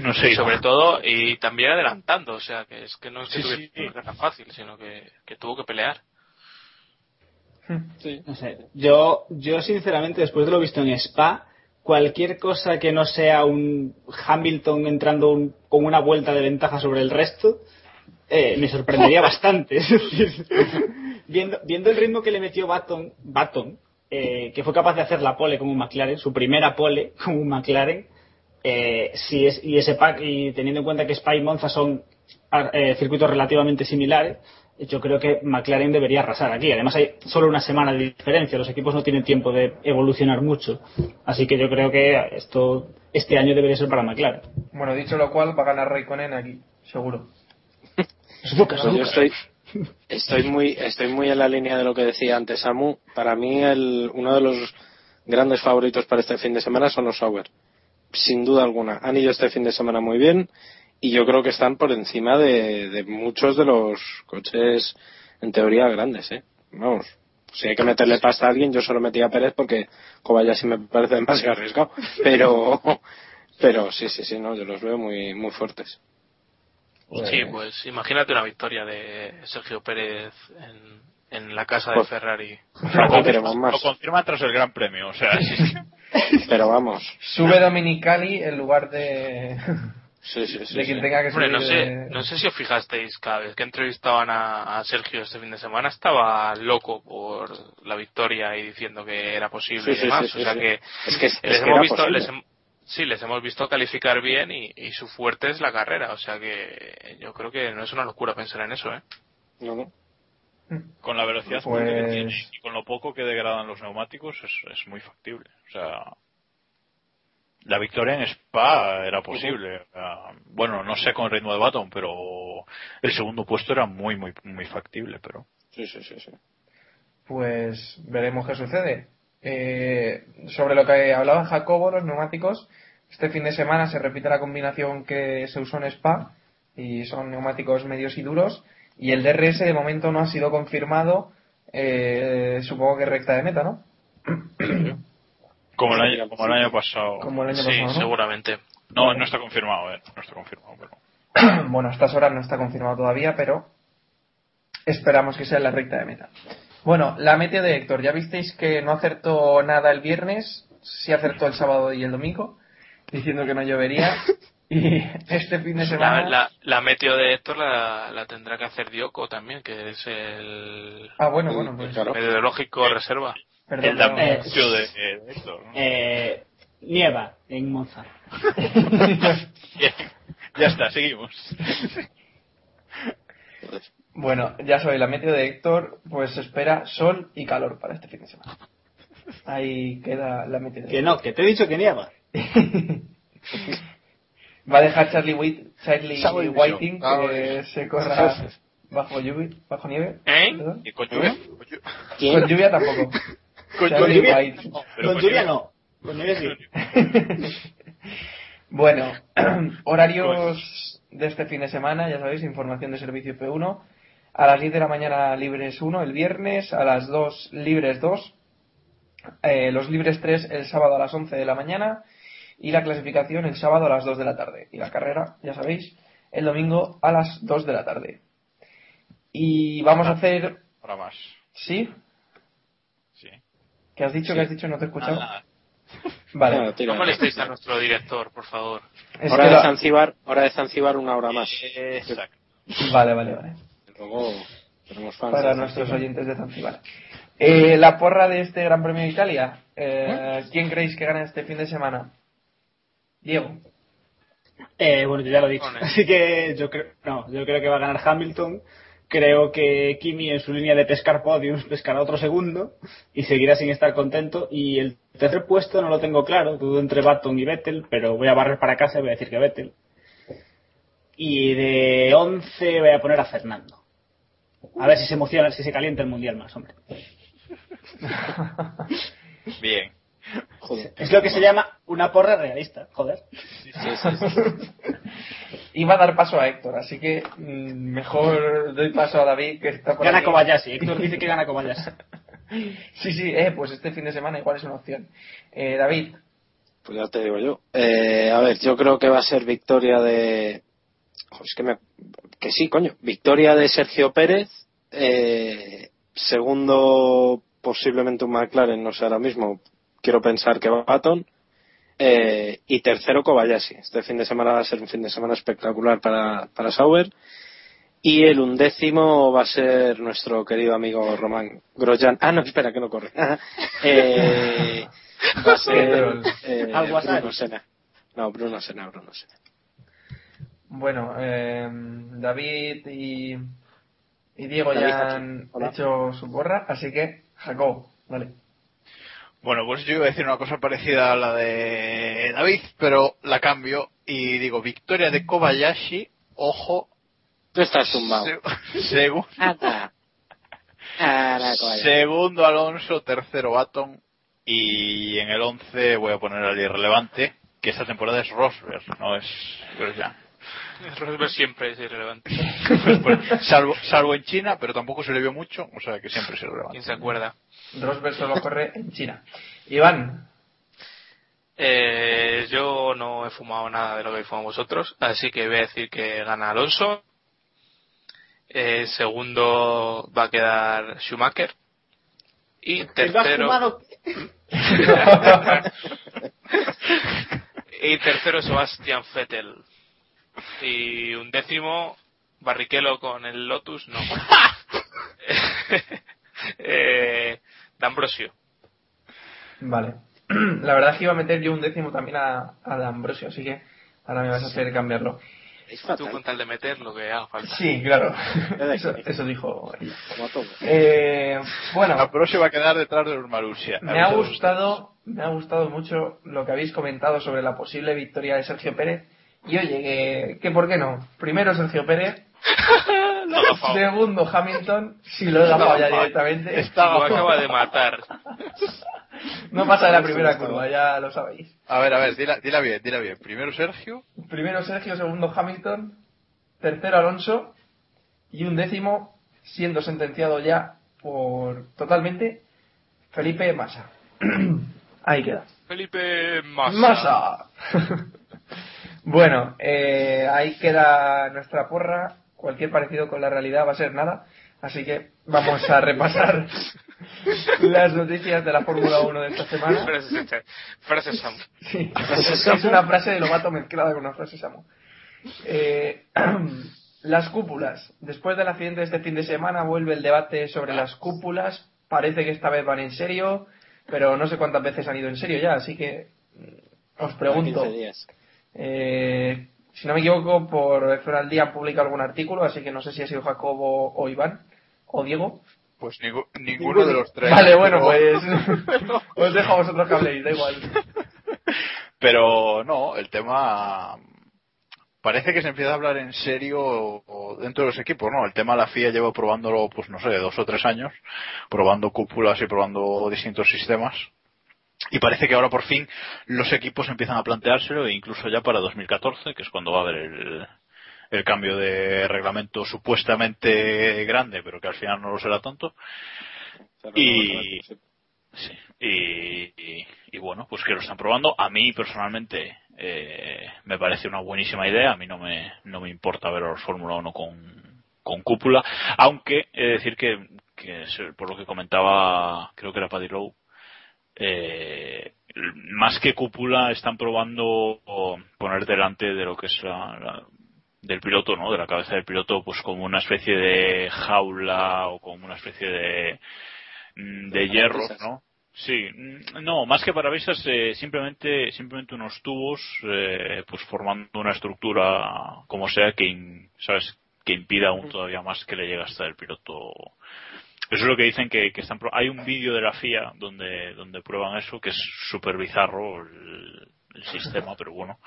G: No sé.
F: Y sobre todo, y también adelantando, o sea, que es que no es que
G: Sí,
F: tuviera
G: sí.
F: carrera fácil, sino que, que tuvo que pelear.
E: No sé, yo, yo sinceramente, después de lo visto en Spa, cualquier cosa que no sea un Hamilton entrando un- con una vuelta de ventaja sobre el resto, eh, me sorprendería bastante. Viendo, viendo el ritmo que le metió Baton, Baton eh, que fue capaz de hacer la pole como un McLaren, su primera pole como un McLaren, eh, si es, y ese pack, y teniendo en cuenta que Spa y Monza son ah, eh, circuitos relativamente similares, yo creo que McLaren debería arrasar aquí. Además hay solo una semana de diferencia, los equipos no tienen tiempo de evolucionar mucho. Así que yo creo que esto este año debería ser para McLaren.
D: Bueno, dicho lo cual, va a ganar Raikkonen aquí, seguro.
H: Yo estoy, estoy muy, estoy muy en la línea de lo que decía antes Samu. Para mí, el, uno de los grandes favoritos para este fin de semana son los Sauber. Sin duda alguna. Han ido este fin de semana muy bien y yo creo que están por encima de, de muchos de los coches, en teoría, grandes, ¿eh? Vamos. Si hay que meterle pasta a alguien, yo solo metía a Pérez porque Kobayashi me parece demasiado arriesgado. Pero, pero sí, sí, sí, no, yo los veo muy, muy fuertes.
F: Sí, pues imagínate una victoria de Sergio Pérez en, en la casa de
H: Pues-
F: Ferrari.
H: No queremos
G: Lo
H: más.
G: confirma tras el Gran Premio, o sea, sí.
H: Pero vamos.
D: Sube Dominicali en lugar de,
H: Sí, sí, sí.
D: de quien
H: sí.
D: tenga que
F: Hombre,
D: subir.
F: no sé,
D: de-
F: no sé si os fijasteis, cada vez que entrevistaban a, a Sergio este fin de semana estaba loco por la victoria y diciendo que era posible
H: Sí,
F: y demás.
H: sí, sí,
F: o sea
H: sí.
F: que,
H: Es que, es
F: les
H: que
F: hemos
H: era
F: visto, les sí, les hemos visto calificar bien y, y su fuerte es la carrera. O sea que yo creo que no es una locura pensar en eso, ¿eh?
H: No, no.
G: con la velocidad
D: Pues-
G: que tiene y con lo poco que degradan los neumáticos es, es muy factible. O sea, la victoria en Spa era posible. Bueno, no sé con el ritmo de Baton, pero el segundo puesto era muy, muy, muy factible. Pero
H: Sí, sí, sí, sí.
D: Pues veremos qué sucede. Eh, sobre lo que hablaba Jacobo, los neumáticos, este fin de semana se repite la combinación que se usó en Spa y son neumáticos medios y duros y el DRS de momento no ha sido confirmado, eh, supongo que recta de meta, ¿no?
G: como el año, como el año pasado.
D: Como el año
F: Sí,
D: pasado, ¿no?
F: seguramente.
G: No, no está confirmado, eh. No está confirmado, pero.
D: bueno, a estas horas no está confirmado todavía, pero esperamos que sea en la recta de meta. Bueno, la meteo de Héctor, ya visteis que no acertó nada el viernes, sí acertó el sábado y el domingo, diciendo que no llovería, Y este fin de semana.
F: La, la, la meteo de Héctor la, la tendrá que hacer Dioco también, que es el
D: Ah, bueno, bueno, pues.
F: meteorológico reserva.
D: Perdón,
G: El
D: perdón.
G: Damitio de, de Héctor, ¿no?
E: Eh, nieva en Monza.
G: Bien. Ya está, seguimos.
D: Bueno, ya sabéis, la meteo de Héctor, pues se espera sol y calor para este fin de semana. Ahí queda la meteo de
E: Que no, que te he dicho que nieva.
D: Va a dejar Charlie, Whit, Charlie
C: Sabe
D: Whiting.
C: Ah,
D: que se corra bajo lluvia, bajo nieve.
F: ¿Eh?
D: ¿Perdón?
G: ¿Y con lluvia?
D: Con lluvia tampoco.
G: Con
D: Charlie
E: lluvia?
D: White.
G: No, pero
E: Con lluvia no. Con nieve sí.
D: Bueno, horarios de este fin de semana, ya sabéis, información de servicio F1. A las 10 de la mañana libres 1 el viernes, a las 2 libres 2, eh, los libres 3 el sábado a las 11 de la mañana y la clasificación el sábado a las 2 de la tarde. Y la carrera, ya sabéis, el domingo a las 2 de la tarde. Y vamos a hacer...
G: Ahora más.
D: ¿Sí?
G: Sí.
D: ¿Qué has dicho?
G: Sí.
D: ¿Qué has dicho? No te he escuchado.
G: Ah,
D: Vale.
H: Bueno, tira.
F: No molestéis a nuestro director, por favor.
D: Es
H: Hora de
D: lo-
H: Zanzibar, hora de Zanzibar una hora más.
G: Exacto.
D: Vale, vale, vale.
H: Luego tenemos fans
D: para nuestros oyentes de Zanzibar. Eh, la porra de este Gran Premio de Italia. Eh, ¿Quién creéis que gana este fin de semana? Diego.
E: Eh, bueno, yo ya lo he dicho. Así que yo creo, no, yo creo que va a ganar Hamilton. Creo que Kimi en su línea de pescar podiums pescará otro segundo y seguirá sin estar contento. Y el tercer puesto no lo tengo claro, dudo entre Baton y Vettel, pero voy a barrer para casa y voy a decir que Vettel. Y de 11 voy a poner a Fernando. A ver si se emociona, si se calienta el mundial más, hombre.
G: Bien.
H: Joder.
E: Es lo que se llama una porra realista, joder.
D: Iba a dar paso a Héctor, así que mm, mejor doy paso a David, que está por
E: Gana
D: aquí.
E: Kobayashi, Héctor dice que gana Kobayashi.
D: Sí, sí, eh, pues este fin de semana igual es una opción. Eh, David,
H: Pues ya te digo yo. Eh, a ver, yo creo que va a ser victoria de. Es que, me... que sí, coño. Victoria de Sergio Pérez. eh, segundo, posiblemente un McLaren, no sé ahora mismo. Quiero pensar que va Baton. Eh, y tercero, Kobayashi. Este fin de semana va a ser un fin de semana espectacular para, para Sauber. Y el undécimo va a ser nuestro querido amigo Román Grosjean. Ah, no, espera, que no corre. eh, va a ser eh. Bruno Sena. No, Bruno Sena, Bruno Sena.
D: Bueno, eh, David y, y Diego
H: David
D: ya han
H: Hola.
D: hecho su porra, así que Jacob, vale.
G: Bueno, pues yo iba a decir una cosa parecida a la de David, pero la cambio y digo victoria de Kobayashi, ojo,
H: Tú estás tumbado.
G: se- segundo Alonso, tercero Baton y en el 11 voy a poner al irrelevante, que esta temporada es Rosberg, no es Grosjean.
F: Rosberg siempre es irrelevante.
G: Salvo, salvo en China, pero tampoco se le vio mucho, o sea que siempre es irrelevante.
F: ¿Quién se acuerda?
D: Rosberg solo corre en China. Iván,
F: Eh, yo no he fumado nada de lo que habéis fumado vosotros, así que voy a decir que gana Alonso. Eh, segundo va a quedar Schumacher. Y
E: ¿Lo has
F: tercero. y tercero Sebastian Vettel. Y un décimo Barrichello con el Lotus, no. eh, D'Ambrosio.
D: Vale. La verdad es que iba a meter yo un décimo también a, a de Ambrosio, así que ahora me vas a hacer cambiarlo.
H: Es
F: Tú con tal de meter lo que haga falta.
D: Sí, claro. Eso, eso dijo ella. Eh, bueno,
G: se va a quedar detrás de los Marussia.
D: me ha gustado, me ha gustado mucho lo que habéis comentado sobre la posible victoria de Sergio Pérez. Y oye, que, que ¿por qué no? Primero Sergio Pérez,
F: Lo
D: segundo Hamilton, si lo he gafado ya directamente.
G: Está
F: Lo acaba de matar.
D: No pasa de la primera curva, ya lo sabéis.
G: A ver, a ver, dila, dila bien, dila bien. Primero Sergio,
D: Primero Sergio, segundo Hamilton, tercero Alonso y un décimo, siendo sentenciado ya por totalmente, Felipe Massa. Ahí queda.
F: Felipe Massa.
D: Massa. Bueno, eh, ahí queda nuestra porra. Cualquier parecido con la realidad va a ser nada. Así que vamos a repasar las noticias de la Fórmula 1 de esta semana.
F: Frases Samu.
D: Sí, es una frase de Lobato mezclada con una frase Samu. Eh, las cúpulas. Después del accidente de este fin de semana vuelve el debate sobre las cúpulas. Parece que esta vez van en serio, pero no sé cuántas veces han ido en serio ya, así que os pregunto.
H: 15 días.
D: Eh, si no me equivoco, por F1 al Día publica algún artículo, así que no sé si ha sido Jacobo o Iván o Diego.
G: Pues ningu- ninguno de los tres.
D: Vale, bueno,
G: Pero-
D: pues os dejo a vosotros que habléis, da igual.
G: Pero no, el tema parece que se empieza a hablar en serio dentro de los equipos, ¿no? El tema la FIA lleva probándolo, pues no sé, dos o tres años, probando cúpulas y probando distintos sistemas. Y parece que ahora por fin los equipos empiezan a planteárselo, e incluso ya para 2014, que es cuando va a haber el, el cambio de reglamento supuestamente grande, pero que al final no lo será tanto. Y, sí, y, y- y bueno, pues que lo están probando. A mí personalmente eh, me parece una buenísima idea. A mí no me, no me importa ver a los Fórmula 1 con, con cúpula. Aunque he de decir que, que por lo que comentaba, creo que era Paddy Lowe, eh, más que cúpula están probando poner delante de lo que es la, la- del piloto, ¿no? De la cabeza del piloto, pues como una especie de jaula o como una especie de mm, de hierro. ¿no? Sí, mm, no, más que parabrisas, eh, simplemente, simplemente unos tubos, eh, pues formando una estructura, como sea, que, in- ¿sabes? Que impida aún todavía más que le llegue hasta el piloto. Eso es lo que dicen que, que están, pro- hay un vídeo de la FIA donde, donde prueban eso, que es súper bizarro el, el sistema, pero bueno.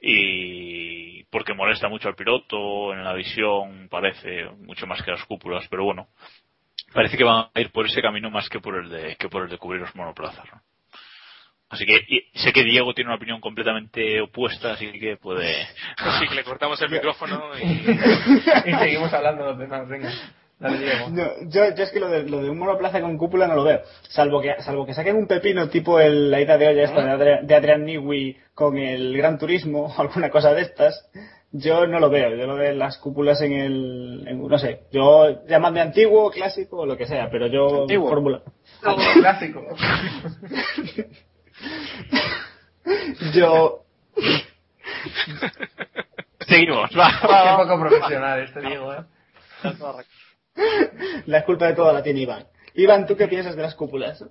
G: Y porque molesta mucho al piloto, en la visión parece mucho más que las cúpulas, pero bueno parece que van a ir por ese camino más que por el de que por el de cubrir los monoplazas ¿no? así que y sé que Diego tiene una opinión completamente opuesta así que puede
F: Así que le cortamos el micrófono y...
D: y seguimos hablando de los demás, venga.
E: No, yo, yo es que lo de, lo de un monoplaza con cúpula no lo veo. Salvo que, salvo que saquen un pepino tipo el, la ida de olla esta de, Adrian, de Adrian Newey con el Gran Turismo o alguna cosa de estas. Yo no lo veo. Yo lo de las cúpulas en el. en- no sé. Yo llamadme antiguo, clásico o lo que sea, pero yo.
H: Antiguo.
E: Fórmula.
D: Clásico.
E: Yo.
G: seguimos va,
D: Qué poco profesional este Diego, ¿eh?
E: La culpa de todo la tiene Iván. Iván, ¿tú qué piensas de las cúpulas?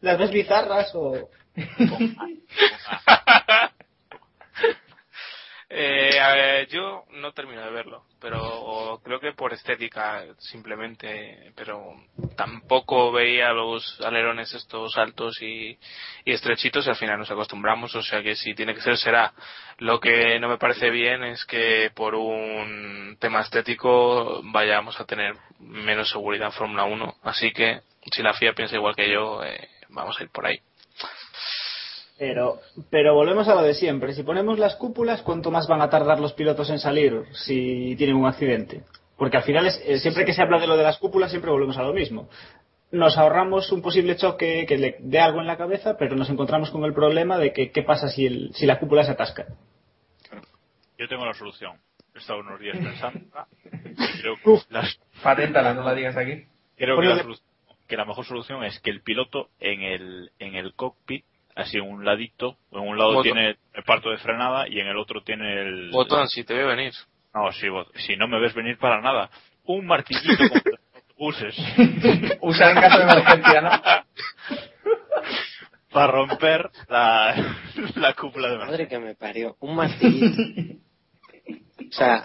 E: ¿Las ves bizarras o.?
F: Eh, yo no termino de verlo, pero creo que por estética simplemente, pero tampoco veía los alerones estos altos y, y estrechitos y al final nos acostumbramos, o sea que si tiene que ser será. Lo que no me parece bien es que por un tema estético vayamos a tener menos seguridad en Fórmula 1, así que si la FIA piensa igual que yo, eh, vamos a ir por ahí.
E: Pero, pero volvemos a lo de siempre. Si ponemos las cúpulas, ¿cuánto más van a tardar los pilotos en salir si tienen un accidente? Porque al final, es, eh, siempre que se habla de lo de las cúpulas, siempre volvemos a lo mismo. Nos ahorramos un posible choque que le dé algo en la cabeza, pero nos encontramos con el problema de que qué pasa si, el, si la cúpula se atasca.
G: yo tengo la solución he estado unos días pensando y creo que, las-
D: Paténtala, no la digas aquí.
G: creo que la, solu- que la mejor solución es que el piloto en el en el cockpit así en un ladito en un lado
F: Botón.
G: tiene el parto de frenada y en el otro tiene el
F: Botón, si te veo venir.
G: No, si, si no me ves venir para nada. Un martillito como los autobuses.
D: Usa en caso de emergencia, ¿no?
G: para romper la, la cúpula de emergencia.
H: Madre que me parió. Un martillito. O sea,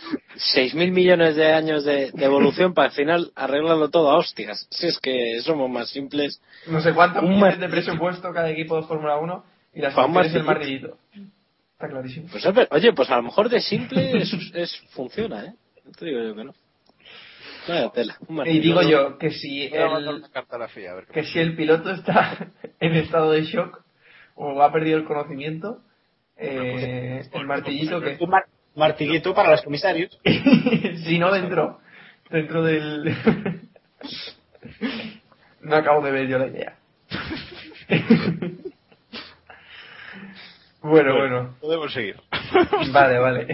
H: 6.000 millones de años de, de evolución para al final arreglarlo todo a hostias. Si es que somos más simples.
D: No sé cuántos
H: Un
D: millones de presupuesto cada equipo de Fórmula 1 y la
H: Pa' un
D: solución es el
H: martillito.
D: Está clarísimo.
H: Pues, oye, pues a lo mejor de simple es, es- funciona, ¿eh? No te digo yo que no. Vaya tela. Un
D: Y digo yo que si el,
G: una carta a la FIA, a ver qué
D: que si el piloto está en estado de shock o ha perdido el conocimiento, eh, el martillito que
E: Un mar- martillito para los comisarios.
D: si no dentro dentro del no acabo de ver yo la idea bueno bueno
G: Podemos seguir.
D: vale vale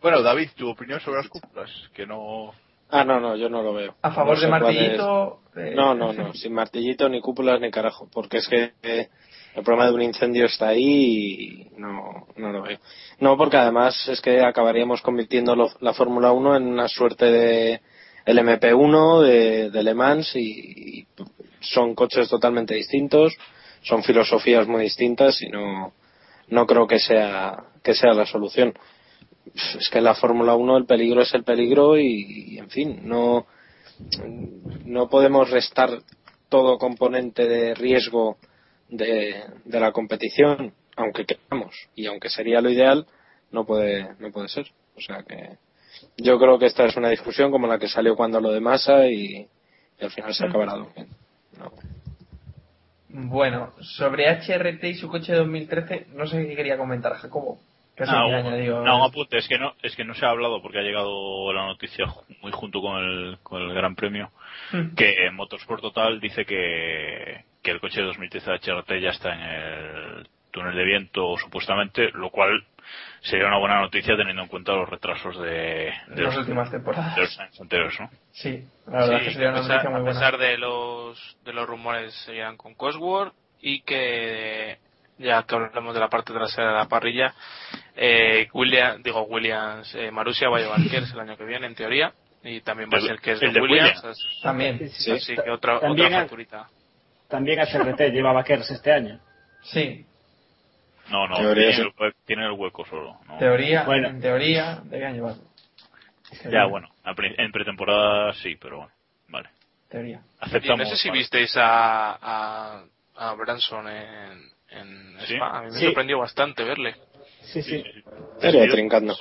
G: Bueno, David, tu opinión sobre las cúpulas, que no...
H: Ah, no, no, yo no lo veo.
D: ¿A favor
H: No
D: de martillito?
H: es.
D: eh,
H: No, no, no, sin martillito, ni cúpulas, ni carajo. Porque es que eh, el problema de un incendio está ahí y no, no lo veo. No, porque además es que acabaríamos convirtiendo lo- la Fórmula 1 en una suerte de LMP1, de, de Le Mans, y, y son coches totalmente distintos, son filosofías muy distintas y no, no creo que sea, que sea la solución. Es que en la Fórmula 1 el peligro es el peligro y, y, en fin, no, no podemos restar todo componente de riesgo de, de la competición, aunque queramos, y aunque sería lo ideal, no puede, no puede ser. O sea que yo creo que esta es una discusión como la que salió cuando lo de Massa y, y al final se acabará durmiendo.
D: Bueno, sobre HRT y su coche de 2013, no sé qué quería comentar, Jacobo.
G: Ah,
D: añadido-
G: no, un apunte, es que no, es que no se ha hablado porque ha llegado la noticia muy junto con el, con el Gran Premio,
D: Mm.
G: que Motorsport Total dice que, que el coche de 2013 HRT ya está en el túnel de viento supuestamente, lo cual sería una buena noticia teniendo en cuenta los retrasos de, de
D: Las últimas temporadas.
G: de los años anteriores, ¿no?
D: Sí, la verdad
F: Sí,
D: que sería una
F: a pesar,
D: noticia muy
F: a
D: buena.
F: pesar de los de los rumores seguirán con Cosworth y que ya que hablamos de la parte trasera de la parrilla eh, William digo Williams eh, Marussia va a llevar Kers el año que viene en teoría y también va a ser Kers
G: el
F: de
G: de
F: Williams
G: Williams.
F: así-
D: También.
E: Sí.
F: así que otra
E: También
F: otra facturita
E: También HRT lleva Kers este año.
D: Sí,
G: No, no,
H: Teoría,
G: tiene, el, hue- tiene el hueco solo. ¿no?
D: teoría,
E: Bueno.
D: en teoría deberían llevarlo.
G: Ya, bueno, en pretemporada sí, pero bueno, vale.
D: Teoría.
G: Aceptamos.
F: no sé si
G: vale.
F: visteis a, a, a Branson en, en
G: Sí.
F: Spa a mí me
E: Sí.
F: sorprendió bastante verle
E: Sí, sí.
H: Estaría
G: Vestido-
H: trincando.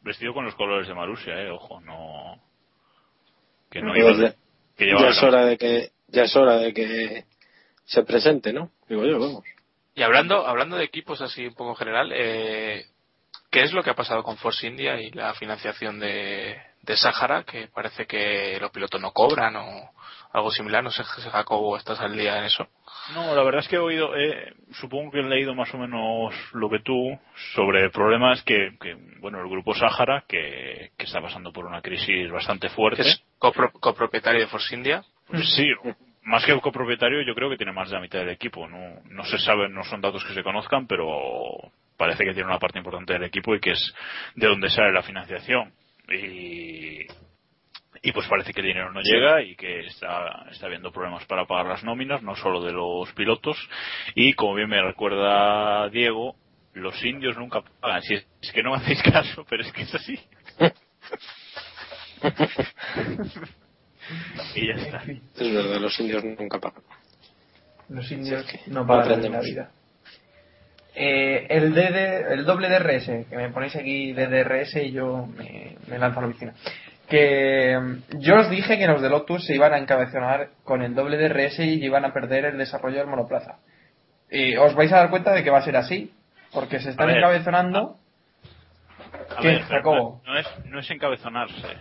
G: Vestido con los colores de Marussia, eh, ojo, no. Que no iba
H: ya-
G: que
H: ya es hora de que ya es hora de que se presente, ¿no? Digo yo, vamos.
F: Y hablando, hablando de equipos así un poco en general, eh, ¿qué es lo que ha pasado con Force India y la financiación de, de Sahara? Que parece que los pilotos no cobran o algo similar. No sé si Jacobo estás al día en eso.
G: No, la verdad es que he oído, eh, supongo que he leído más o menos lo que tú sobre problemas que, que bueno, el grupo Sahara, que, que está pasando por una crisis bastante fuerte.
F: Es copro- copropietario de Force India.
G: Sí, más que copropietario, yo creo que tiene más de la mitad del equipo. No, no se sabe, no son datos que se conozcan, pero parece que tiene una parte importante del equipo y que es de donde sale la financiación. Y, y pues parece que el dinero no llega y que está, está habiendo problemas para pagar las nóminas, no solo de los pilotos. Y como bien me recuerda Diego, los indios nunca pagan. Si es, es que no me hacéis caso, pero es que es así. y ya está.
H: Es verdad, los indios nunca pagan.
D: Los indios
H: Sí, es que
D: no pagan en la vida. Eh, el, DD, el doble DRS, que me ponéis aquí de DRS y yo me, me lanzo a la piscina. Que mm, yo os dije que los de Lotus se iban a encabezonar con el doble DRS y iban a perder el desarrollo del monoplaza. Y os vais a dar cuenta de que va a ser así, porque se están encabezonando.
G: A
D: ¿Qué,
G: ver,
D: Jacobo?
G: No, no es, no es encabezonarse.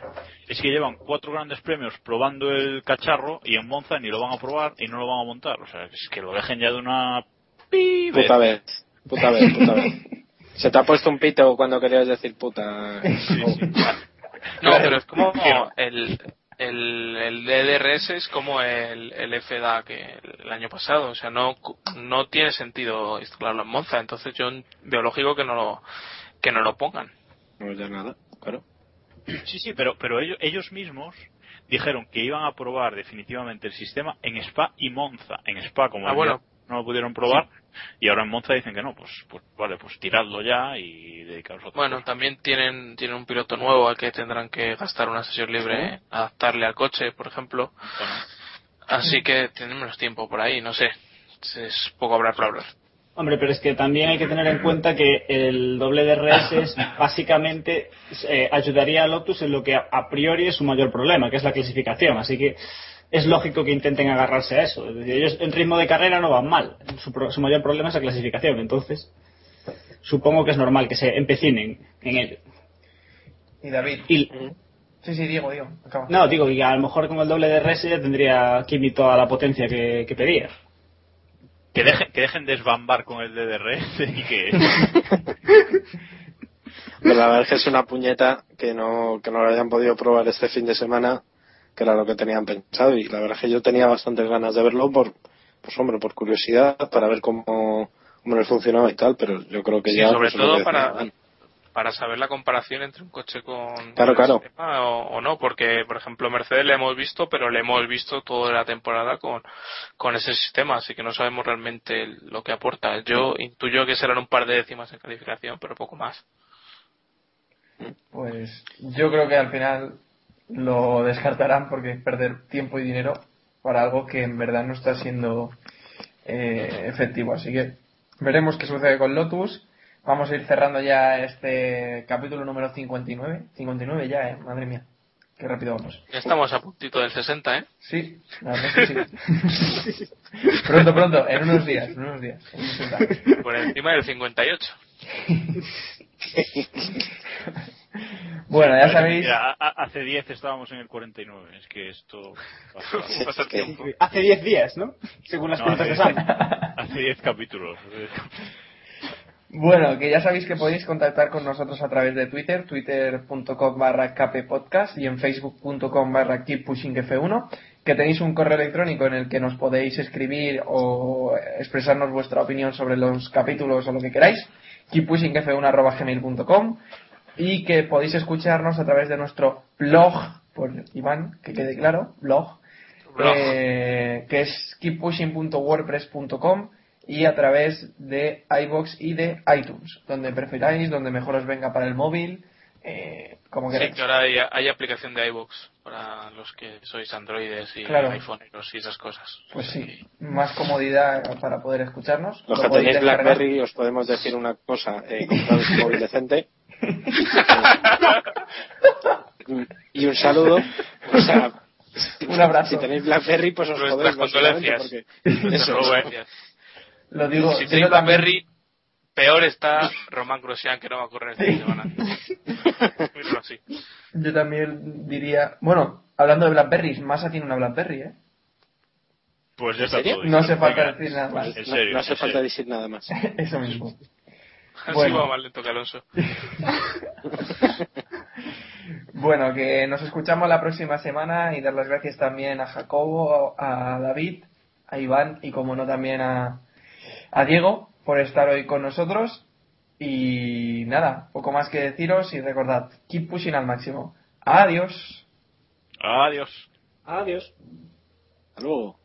G: Es que llevan cuatro grandes premios probando el cacharro y en Monza ni lo van a probar y no lo van a montar. O sea, es que lo dejen ya de una pi
H: Puta vez, puta vez, puta vez. Se te ha puesto un pito cuando querías decir puta.
F: No, pero es como el, el, el DRS es como el, el FDA que el año pasado. O sea, no, no tiene sentido instalarlo en Monza. Entonces yo veo lógico que no lo, que no lo pongan.
H: No ya nada, claro.
G: Sí, sí, pero, pero ellos, ellos mismos dijeron que iban a probar definitivamente el sistema en Spa y Monza. En Spa, como
F: Ah, bueno.
G: no lo pudieron probar, y ahora en Monza dicen que no, pues, pues vale, pues tiradlo ya y dedicaros a otra
F: Bueno, también tienen, tienen un piloto nuevo al que tendrán que gastar una sesión libre, adaptarle al coche, por ejemplo. Así que tienen menos tiempo por ahí, no sé. Es poco hablar por hablar.
E: Hombre, pero es que también hay que tener en cuenta que el doble DRS es, básicamente eh, ayudaría a Lotus en lo que a, a priori es su mayor problema, que es la clasificación. Así que es lógico que intenten agarrarse a eso. Es decir, ellos en ritmo de carrera no van mal. Su, pro- su mayor problema es la clasificación. Entonces, supongo que es normal que se empecinen en ello.
D: Y David.
E: Y,
D: Sí, sí, Diego, Diego. Acaba.
E: no, digo, y a lo mejor con el doble DRS ya tendría Kimi toda la potencia que, que pedía.
G: Que dejen, que dejen de esbambar con el DDRS y que...
H: Pero la verdad es que es una puñeta que no, que no lo hayan podido probar este fin de semana, que era lo que tenían pensado. Y la verdad es que yo tenía bastantes ganas de verlo por, pues hombre, por curiosidad, para ver cómo, cómo les funcionaba y tal, pero yo creo que
F: Sí,
H: ya.
F: sobre
H: pues,
F: todo para,
H: decían,
F: para saber la comparación entre un coche con
H: Claro, claro.
F: el sistema o, o no, porque por ejemplo Mercedes le hemos visto, pero le hemos visto toda la temporada con, con ese sistema, así que no sabemos realmente lo que aporta. Yo intuyo que serán un par de décimas en calificación, pero poco más.
D: Pues yo creo que al final lo descartarán porque es perder tiempo y dinero para algo que en verdad no está siendo eh, efectivo. Así que veremos qué sucede con Lotus. Vamos a ir cerrando ya este capítulo número 59. 59 ya, ¿eh? Madre mía. Qué rápido vamos.
F: Ya estamos a puntito del 60, ¿eh?
D: Sí, la verdad es que sí. pronto, pronto, en unos días, en unos días. en unos.
F: Por encima del 58.
D: Bueno, ya sabéis.
G: Mira, hace 10 estábamos en el 49. Es que esto. pasa-
F: Pasa tiempo.
E: Hace 10 días, ¿no? Según las
G: No,
E: cuentas de
G: hace-
E: Sam.
G: Hace 10 capítulos.
D: Bueno, que ya sabéis que podéis contactar con nosotros a través de Twitter, twitter.com barra kppodcast y en facebook.com barra keeppushingf1, que tenéis un correo electrónico en el que nos podéis escribir o expresarnos vuestra opinión sobre los capítulos o lo que queráis, keeppushingf1.gmail.com y que podéis escucharnos a través de nuestro blog, por Iván, que quede claro, blog,
F: Blog.
D: eh, que es keeppushing.wordpress.com y a través de iBox y de iTunes, donde prefiráis, donde mejor os venga para el móvil, eh, como
F: Sí,
D: queráis.
F: que ahora hay, hay aplicación de iVoox para los que sois androides y
D: Claro.
F: iPhoneeros y esas cosas.
D: Pues sí, más comodidad para poder escucharnos.
H: Los
D: Lo
H: que tenéis. BlackBerry os podemos decir una cosa, eh, comprad un móvil decente. y un saludo. O sea,
D: Un abrazo.
H: Si tenéis BlackBerry, pues os
F: Nuestras
H: jodéis porque eso.
D: Lo digo,
F: si tenéis
D: también-
F: BlackBerry, peor está Román Grosjean que no va a correr esta semana. Pero así.
D: Yo también diría, bueno, hablando de Blackberry, Massa tiene una Blackberry, ¿eh?
G: Pues ya está todo.
D: No hace falta
G: Venga,
D: decir nada más.
G: En
H: No,
G: serio,
H: no hace
G: en
H: falta
G: serio.
H: decir nada más.
D: Eso mismo.
F: Así
D: Bueno.
F: va más lento que Alonso.
D: Bueno, que nos escuchamos la próxima semana y dar las gracias también a Jacobo, a David, a Iván y como no también a, a Diego por estar hoy con nosotros. Y nada, poco más que deciros y recordad, keep pushing al máximo. Adiós.
G: Adiós.
E: Adiós.
H: Hasta luego.